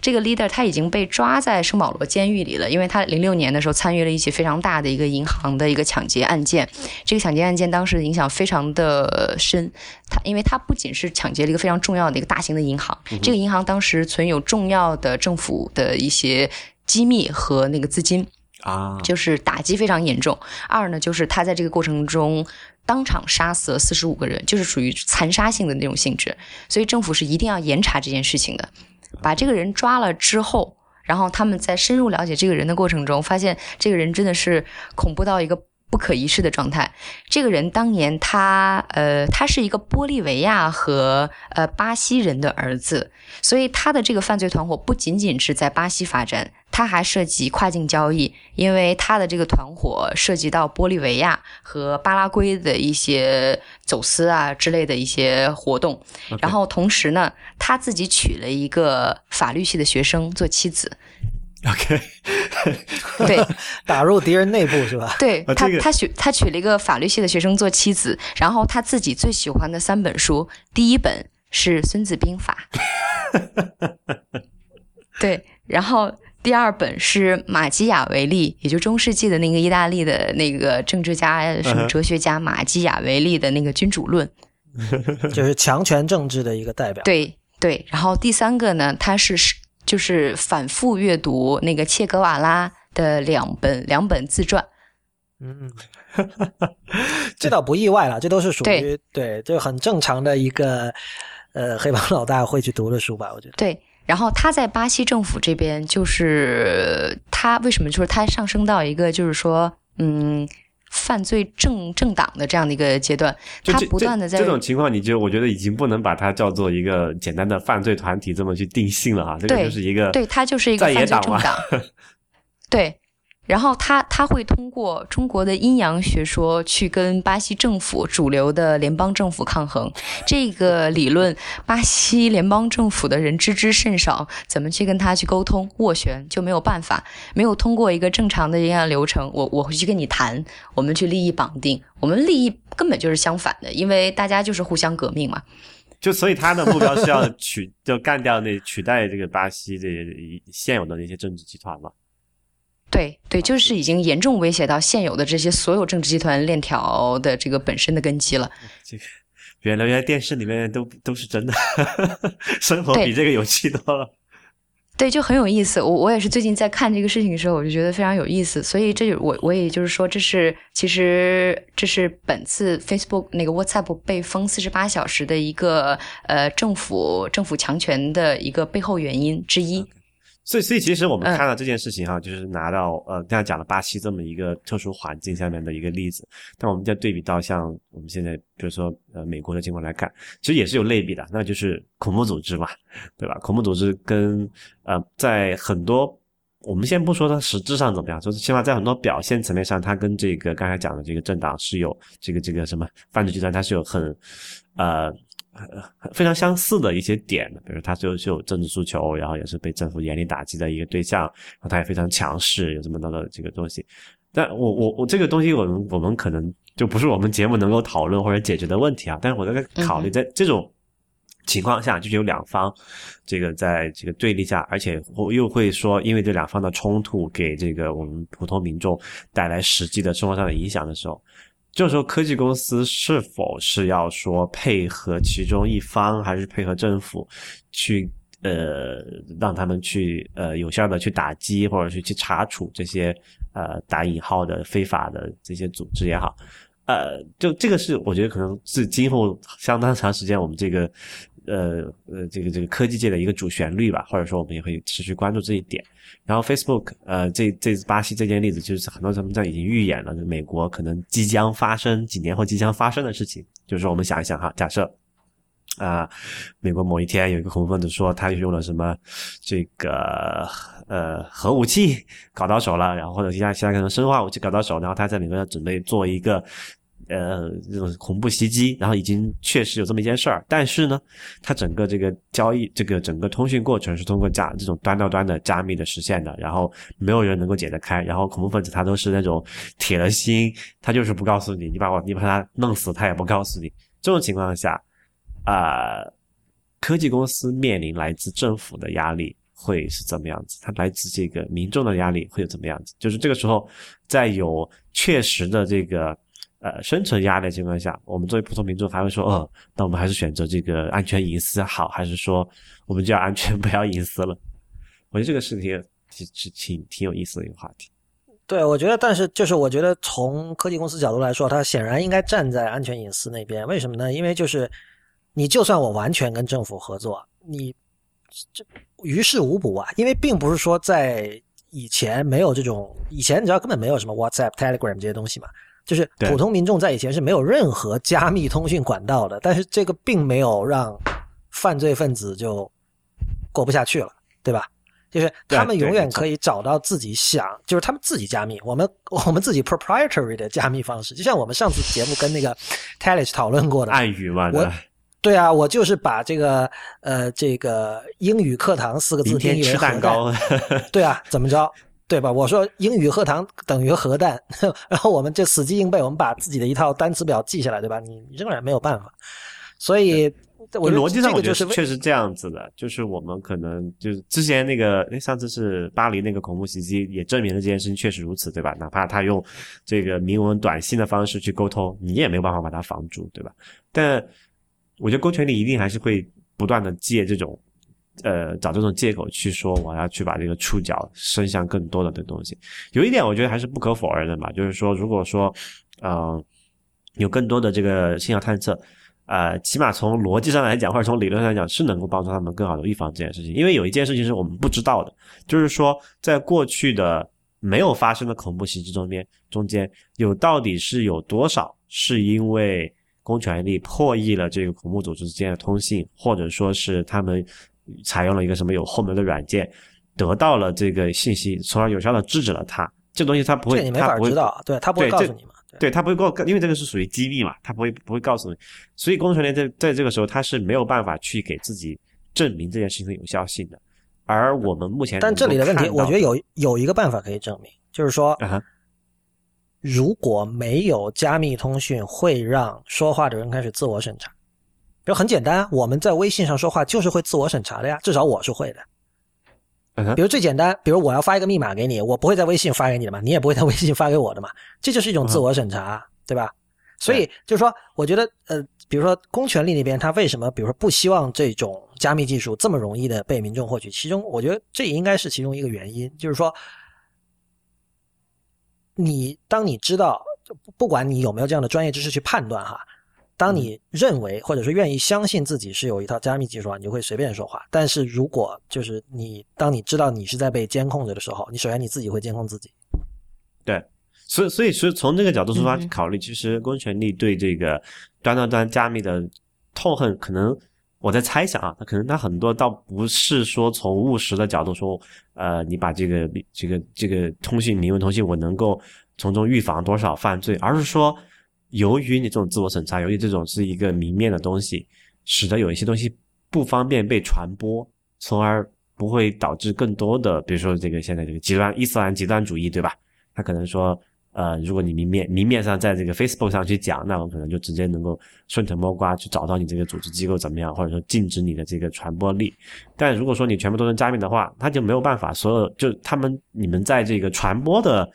这个 leader 他已经被抓在圣保罗监狱里了，因为他零六年的时候参与了一起非常大的一个银行的一个抢劫案件。这个抢劫案件当时的影响非常的深，他因为他不仅是抢劫了一个非常重要的一个大型的银行，这个银行当时存有重要的政府的一些机密和那个资金，啊，就是打击非常严重。二呢，就是他在这个过程中当场杀死了四十五个人，就是属于残杀性的那种性质。所以政府是一定要严查这件事情的。把这个人抓了之后，然后他们在深入了解这个人的过程中，发现这个人真的是恐怖到一个。不可一世的状态。这个人当年他呃，他是一个玻利维亚和呃巴西人的儿子，所以他的这个犯罪团伙不仅仅是在巴西发展，他还涉及跨境交易，因为他的这个团伙涉及到玻利维亚和巴拉圭的一些走私啊之类的一些活动。然后同时呢，他自己娶了一个法律系的学生做妻子。(laughs) OK，(laughs) 对 (laughs) 打入敌人内部是吧？对，他他娶他娶了一个法律系的学生做妻子，然后他自己最喜欢的三本书，第一本是《孙子兵法》，对，然后第二本是马基雅维利，也就中世纪的那个意大利的那个政治家、什么哲学家马基雅维利的那个《君主论》，就是强权政治的一个代表。对对。然后第三个呢，他是就是反复阅读那个切格瓦拉的两本两本自传。嗯，(laughs) 这倒不意外了，这都是属于对，就很正常的一个呃 (laughs) 黑帮老大会去读的书吧？我觉得对。然后他在巴西政府这边，就是他为什么就是他上升到一个就是说，嗯，犯罪政政党的这样的一个阶段，他不断的在这种情况，你就我觉得已经不能把它叫做一个简单的犯罪团体这么去定性了哈，这个就是一个对他就是一个犯罪政党，(laughs) 对。然后他他会通过中国的阴阳学说去跟巴西政府主流的联邦政府抗衡，这个理论巴西联邦政府的人知之甚少，怎么去跟他去沟通斡旋就没有办法，没有通过一个正常的一样流程，我我会去跟你谈，我们去利益绑定，我们利益根本就是相反的，因为大家就是互相革命嘛。就所以他的目标是要取 (laughs) 就干掉那取代这个巴西这现有的那些政治集团嘛。对对，就是已经严重威胁到现有的这些所有政治集团链条的这个本身的根基了。这个原来原来电视里面都都是真的，(laughs) 生活比这个有趣多了。对，就很有意思。我我也是最近在看这个事情的时候，我就觉得非常有意思。所以这就我我也就是说，这是其实这是本次 Facebook 那个 WhatsApp 被封四十八小时的一个呃政府政府强权的一个背后原因之一。所以，所以其实我们看到这件事情哈，就是拿到呃，刚才讲了巴西这么一个特殊环境下面的一个例子，但我们再对比到像我们现在，比如说呃美国的情况来看，其实也是有类比的，那就是恐怖组织嘛，对吧？恐怖组织跟呃，在很多我们先不说它实质上怎么样，就是起码在很多表现层面上，它跟这个刚才讲的这个政党是有这个这个什么犯罪集团，它是有很呃。非常相似的一些点，比如他就是有政治诉求，然后也是被政府严厉打击的一个对象，然后他也非常强势，有这么多的这个东西。但我我我这个东西，我们我们可能就不是我们节目能够讨论或者解决的问题啊。但是我在考虑，在这种情况下，就是有两方这个在这个对立下，而且我又会说，因为这两方的冲突给这个我们普通民众带来实际的生活上的影响的时候。就是说，科技公司是否是要说配合其中一方，还是配合政府去呃让他们去呃有效的去打击，或者是去查处这些呃打引号的非法的这些组织也好，呃，就这个是我觉得可能是今后相当长时间我们这个呃呃这个这个科技界的一个主旋律吧，或者说我们也会持续关注这一点。然后 Facebook，呃，这这巴西这件例子，就是很多他们在已经预演了就美国可能即将发生几年后即将发生的事情。就是我们想一想哈，假设啊，美国某一天有一个恐怖分子说他用了什么这个呃核武器搞到手了，然后或者其他其他可能生化武器搞到手，然后他在美国要准备做一个。呃，这种恐怖袭击，然后已经确实有这么一件事儿，但是呢，它整个这个交易，这个整个通讯过程是通过加这种端到端的加密的实现的，然后没有人能够解得开，然后恐怖分子他都是那种铁了心，他就是不告诉你，你把我你把他弄死，他也不告诉你。这种情况下，啊，科技公司面临来自政府的压力会是怎么样子？它来自这个民众的压力会有怎么样子？就是这个时候，在有确实的这个。呃，生存压力的情况下，我们作为普通民众还会说，哦，那我们还是选择这个安全隐私好，还是说我们就要安全 (laughs) 不要隐私了？我觉得这个事情挺挺挺有意思的一个话题。对，我觉得，但是就是我觉得从科技公司角度来说，它显然应该站在安全隐私那边。为什么呢？因为就是你就算我完全跟政府合作，你这于事无补啊。因为并不是说在以前没有这种，以前你知道根本没有什么 WhatsApp、Telegram 这些东西嘛。就是普通民众在以前是没有任何加密通讯管道的，但是这个并没有让犯罪分子就过不下去了，对吧？就是他们永远可以找到自己想，就是他们自己加密，我们我们自己 proprietary 的加密方式，就像我们上次节目跟那个 t e l i s 讨论过的暗语嘛，我对啊，我就是把这个呃这个英语课堂四个字定义为蛋糕，对啊，怎么着？对吧？我说英语课堂等于核弹，(laughs) 然后我们就死记硬背，我们把自己的一套单词表记下来，对吧？你仍然没有办法。所以我逻辑上我觉得是确实这样子的，就是我们可能就是之前那个，哎，上次是巴黎那个恐怖袭击也证明了这件事情确实如此，对吧？哪怕他用这个明文短信的方式去沟通，你也没有办法把它防住，对吧？但我觉得公权力一定还是会不断的借这种。呃，找这种借口去说我要去把这个触角伸向更多的这东西，有一点我觉得还是不可否认的嘛，就是说，如果说，呃，有更多的这个信号探测，呃，起码从逻辑上来讲，或者从理论上来讲，是能够帮助他们更好的预防这件事情。因为有一件事情是我们不知道的，就是说，在过去的没有发生的恐怖袭击中间，中间有到底是有多少是因为公权力破译了这个恐怖组织之间的通信，或者说是他们。采用了一个什么有后门的软件，得到了这个信息，从而有效的制止了他。这东西他不会，这你没法知道，对他不会告诉你嘛？对他不会告，因为这个是属于机密嘛，他不会不会告诉你。所以工程连在在这个时候，他是没有办法去给自己证明这件事情的有效性的。而我们目前，但这里的问题，我觉得有有一个办法可以证明，就是说，如果没有加密通讯，会让说话的人开始自我审查。比如很简单，我们在微信上说话就是会自我审查的呀，至少我是会的。比如最简单，比如我要发一个密码给你，我不会在微信发给你的嘛，你也不会在微信发给我的嘛，这就是一种自我审查，对吧？所以就是说，我觉得呃，比如说公权力那边，他为什么比如说不希望这种加密技术这么容易的被民众获取？其中我觉得这应该是其中一个原因，就是说，你当你知道，不管你有没有这样的专业知识去判断哈。当你认为或者说愿意相信自己是有一套加密技术啊，你就会随便说话。但是如果就是你，当你知道你是在被监控着的时候，你首先你自己会监控自己。对，所以所以所以从这个角度出发去考虑，其实公权力对这个端端端加密的痛恨，可能我在猜想啊，他可能他很多倒不是说从务实的角度说，呃，你把这个这个这个通信明文通信，我能够从中预防多少犯罪，而是说。由于你这种自我审查，由于这种是一个明面的东西，使得有一些东西不方便被传播，从而不会导致更多的，比如说这个现在这个极端伊斯兰极端主义，对吧？他可能说，呃，如果你明面明面上在这个 Facebook 上去讲，那我可能就直接能够顺藤摸瓜去找到你这个组织机构怎么样，或者说禁止你的这个传播力。但如果说你全部都能加密的话，他就没有办法，所有就他们你们在这个传播的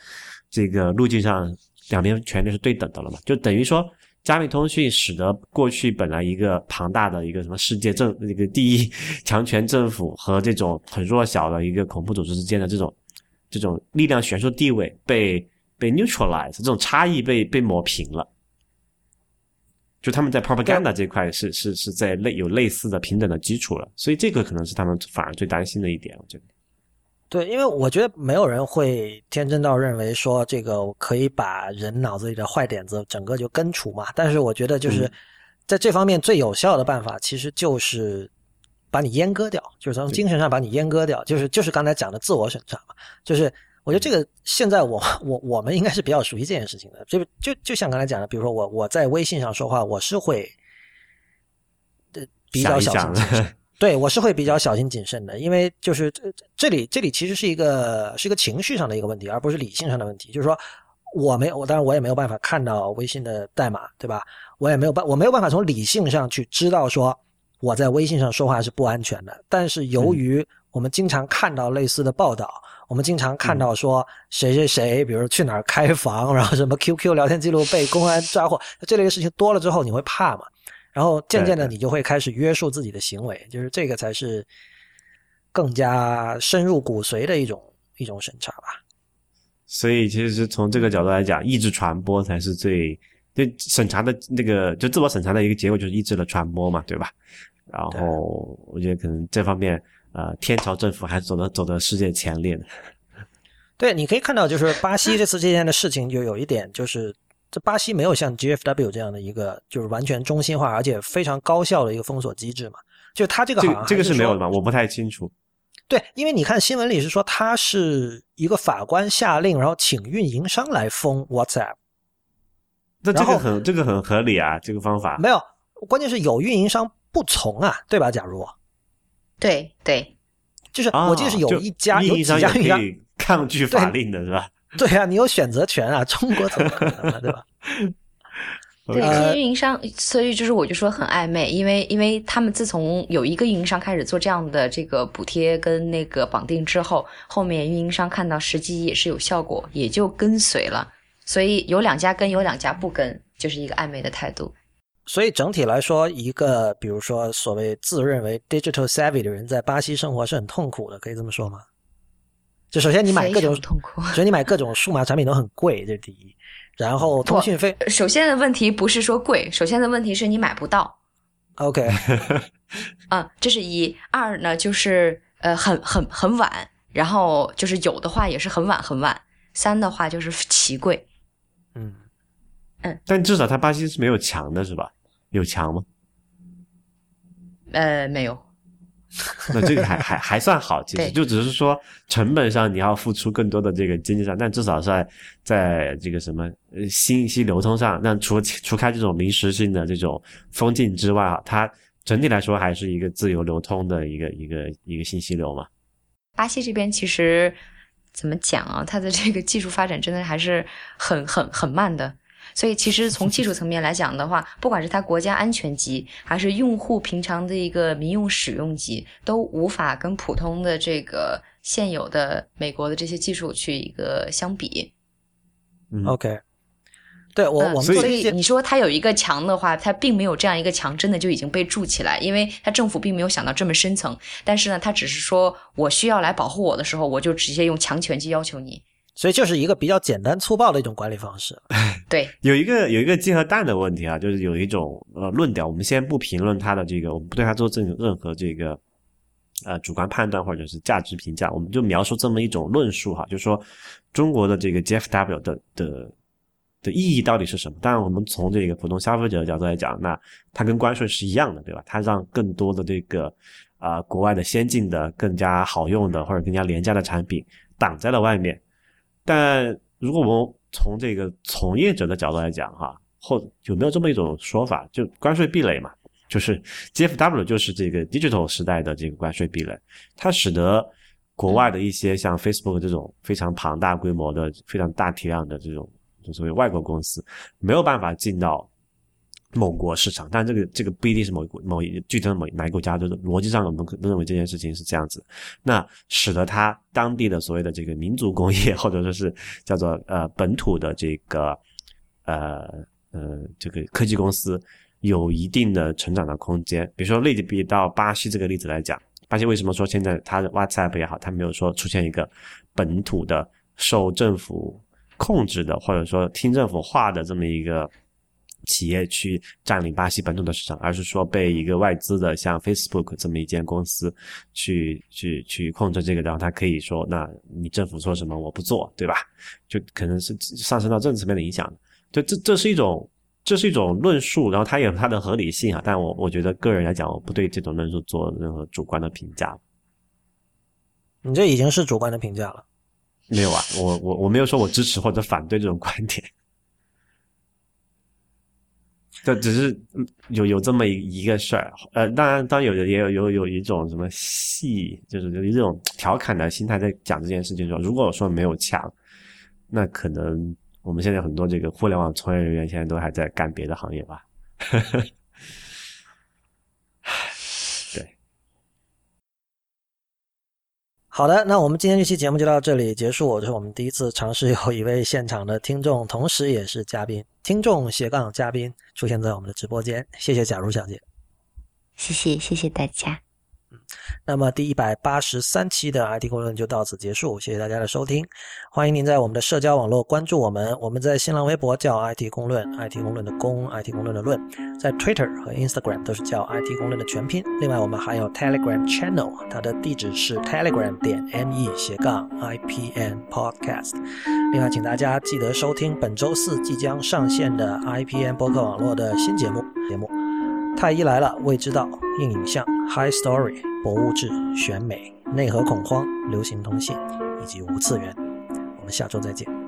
这个路径上。两边权力是对等的了嘛？就等于说，加密通讯使得过去本来一个庞大的一个什么世界政那个第一强权政府和这种很弱小的一个恐怖组织之间的这种这种力量悬殊地位被被 neutralize，这种差异被被抹平了。就他们在 propaganda 这块是是是在类有类似的平等的基础了，所以这个可能是他们反而最担心的一点，我觉得。对，因为我觉得没有人会天真到认为说这个可以把人脑子里的坏点子整个就根除嘛。但是我觉得就是在这方面最有效的办法，其实就是把你阉割掉，就是从精神上把你阉割掉，就是就是刚才讲的自我审查嘛。就是我觉得这个现在我我我们应该是比较熟悉这件事情的，就就就像刚才讲的，比如说我我在微信上说话，我是会呃比较小心谨慎。对，我是会比较小心谨慎的，因为就是这这里这里其实是一个是一个情绪上的一个问题，而不是理性上的问题。就是说，我没我当然我也没有办法看到微信的代码，对吧？我也没有办我没有办法从理性上去知道说我在微信上说话是不安全的。但是由于我们经常看到类似的报道，我们经常看到说谁谁谁，比如去哪儿开房，然后什么 QQ 聊天记录被公安抓获，这类的事情多了之后，你会怕吗？然后渐渐的，你就会开始约束自己的行为，就是这个才是更加深入骨髓的一种一种审查吧。所以，其实从这个角度来讲，抑制传播才是最就审查的那个就自我审查的一个结果，就是抑制了传播嘛，对吧？然后，我觉得可能这方面，呃，天朝政府还是走的走的世界前列的。对，你可以看到，就是巴西这次这件的事情，就有一点就是。这巴西没有像 GFW 这样的一个就是完全中心化而且非常高效的一个封锁机制嘛？就他这个好像这个是没有的吧？我不太清楚。对，因为你看新闻里是说他是一个法官下令，然后请运营商来封 WhatsApp。那这个很这个很合理啊，这个方法没有，关键是有运营商不从啊，对吧？假如对对，就是我记得是有一家有几家运营商抗拒法令的是吧？(laughs) 对啊，你有选择权啊！中国怎么可能啊，对吧？对，呃这些运营商，所以就是我就说很暧昧，因为因为他们自从有一个运营商开始做这样的这个补贴跟那个绑定之后，后面运营商看到时机也是有效果，也就跟随了。所以有两家跟，有两家不跟，就是一个暧昧的态度。所以整体来说，一个比如说所谓自认为 digital savvy 的人，在巴西生活是很痛苦的，可以这么说吗？就首先你买各种痛苦。首先你买各种数码产品都很贵，这是第一。然后通讯费首先的问题不是说贵，首先的问题是你买不到。，OK，(laughs) 嗯，这是一。二呢，就是呃很很很晚，然后就是有的话也是很晚很晚。三的话就是奇贵。嗯，但至少它巴西是没有墙的，是吧？有墙吗？呃，没有。(laughs) 那这个还还还算好，其实就只是说成本上你要付出更多的这个经济上，但至少在在这个什么呃信息流通上，那除除开这种临时性的这种封禁之外啊，它整体来说还是一个自由流通的一个一个一个信息流嘛。巴西这边其实怎么讲啊？它的这个技术发展真的还是很很很慢的。所以其实从技术层面来讲的话，不管是它国家安全级，还是用户平常的一个民用使用级，都无法跟普通的这个现有的美国的这些技术去一个相比。嗯 OK，对我嗯我们所以你说它有一个墙的话，它并没有这样一个墙，真的就已经被筑起来，因为它政府并没有想到这么深层。但是呢，它只是说我需要来保护我的时候，我就直接用强权去要求你。所以就是一个比较简单粗暴的一种管理方式。(laughs) 对，有一个有一个鸡和蛋的问题啊，就是有一种呃论调，我们先不评论它的这个，我们不对它做任任何这个呃主观判断或者是价值评价，我们就描述这么一种论述哈，就是说中国的这个 GFW 的的的意义到底是什么？当然，我们从这个普通消费者的角度来讲，那它跟关税是一样的，对吧？它让更多的这个啊、呃国外的先进的、更加好用的或者更加廉价的产品挡在了外面。但如果我们从这个从业者的角度来讲，哈，或有没有这么一种说法，就关税壁垒嘛，就是 GFW 就是这个 digital 时代的这个关税壁垒，它使得国外的一些像 Facebook 这种非常庞大规模的、非常大体量的这种就所谓外国公司没有办法进到某国市场，但这个这个不一定是某国某一具体的某哪一个国家，就是逻辑上我们可能认为这件事情是这样子，那使得它当地的所谓的这个民族工业，或者说是叫做呃本土的这个呃呃这个科技公司有一定的成长的空间。比如说类比到巴西这个例子来讲，巴西为什么说现在它的 WhatsApp 也好，它没有说出现一个本土的受政府控制的，或者说听政府话的这么一个企业去占领巴西本土的市场，而是说被一个外资的像 Facebook 这么一间公司去去去控制这个，然后他可以说，那你政府说什么我不做，对吧？就可能是上升到政治层面的影响。对，这这是一种这是一种论述，然后它有它的合理性啊。但我我觉得个人来讲，我不对这种论述做任何主观的评价。你这已经是主观的评价了。没有啊，我我我没有说我支持或者反对这种观点。这只是有有这么一一个事儿，呃，当然，当然有的也有有有一种什么戏，就是有一种调侃的心态在讲这件事情说，如果说没有墙，那可能我们现在很多这个互联网从业人员现在都还在干别的行业吧。(laughs) 对，好的，那我们今天这期节目就到这里结束。这是我们第一次尝试有一位现场的听众，同时也是嘉宾，听众斜杠嘉宾出现在我们的直播间。谢谢假如小姐。谢谢谢谢大家。那么第一百八十三期的 IT 公论就到此结束，谢谢大家的收听。欢迎您在我们的社交网络关注我们，我们在新浪微博叫 IT 公论，IT 公论的公，IT 公论的论，在 Twitter 和 Instagram 都是叫 IT 公论的全拼。另外，我们还有 Telegram Channel，它的地址是 telegram 点 me 斜杠 IPN Podcast。另外，请大家记得收听本周四即将上线的 IPN 博客网络的新节目节目。太医来了，未知道，硬影像，High Story，博物志，选美，内核恐慌，流行通信，以及无次元。我们下周再见。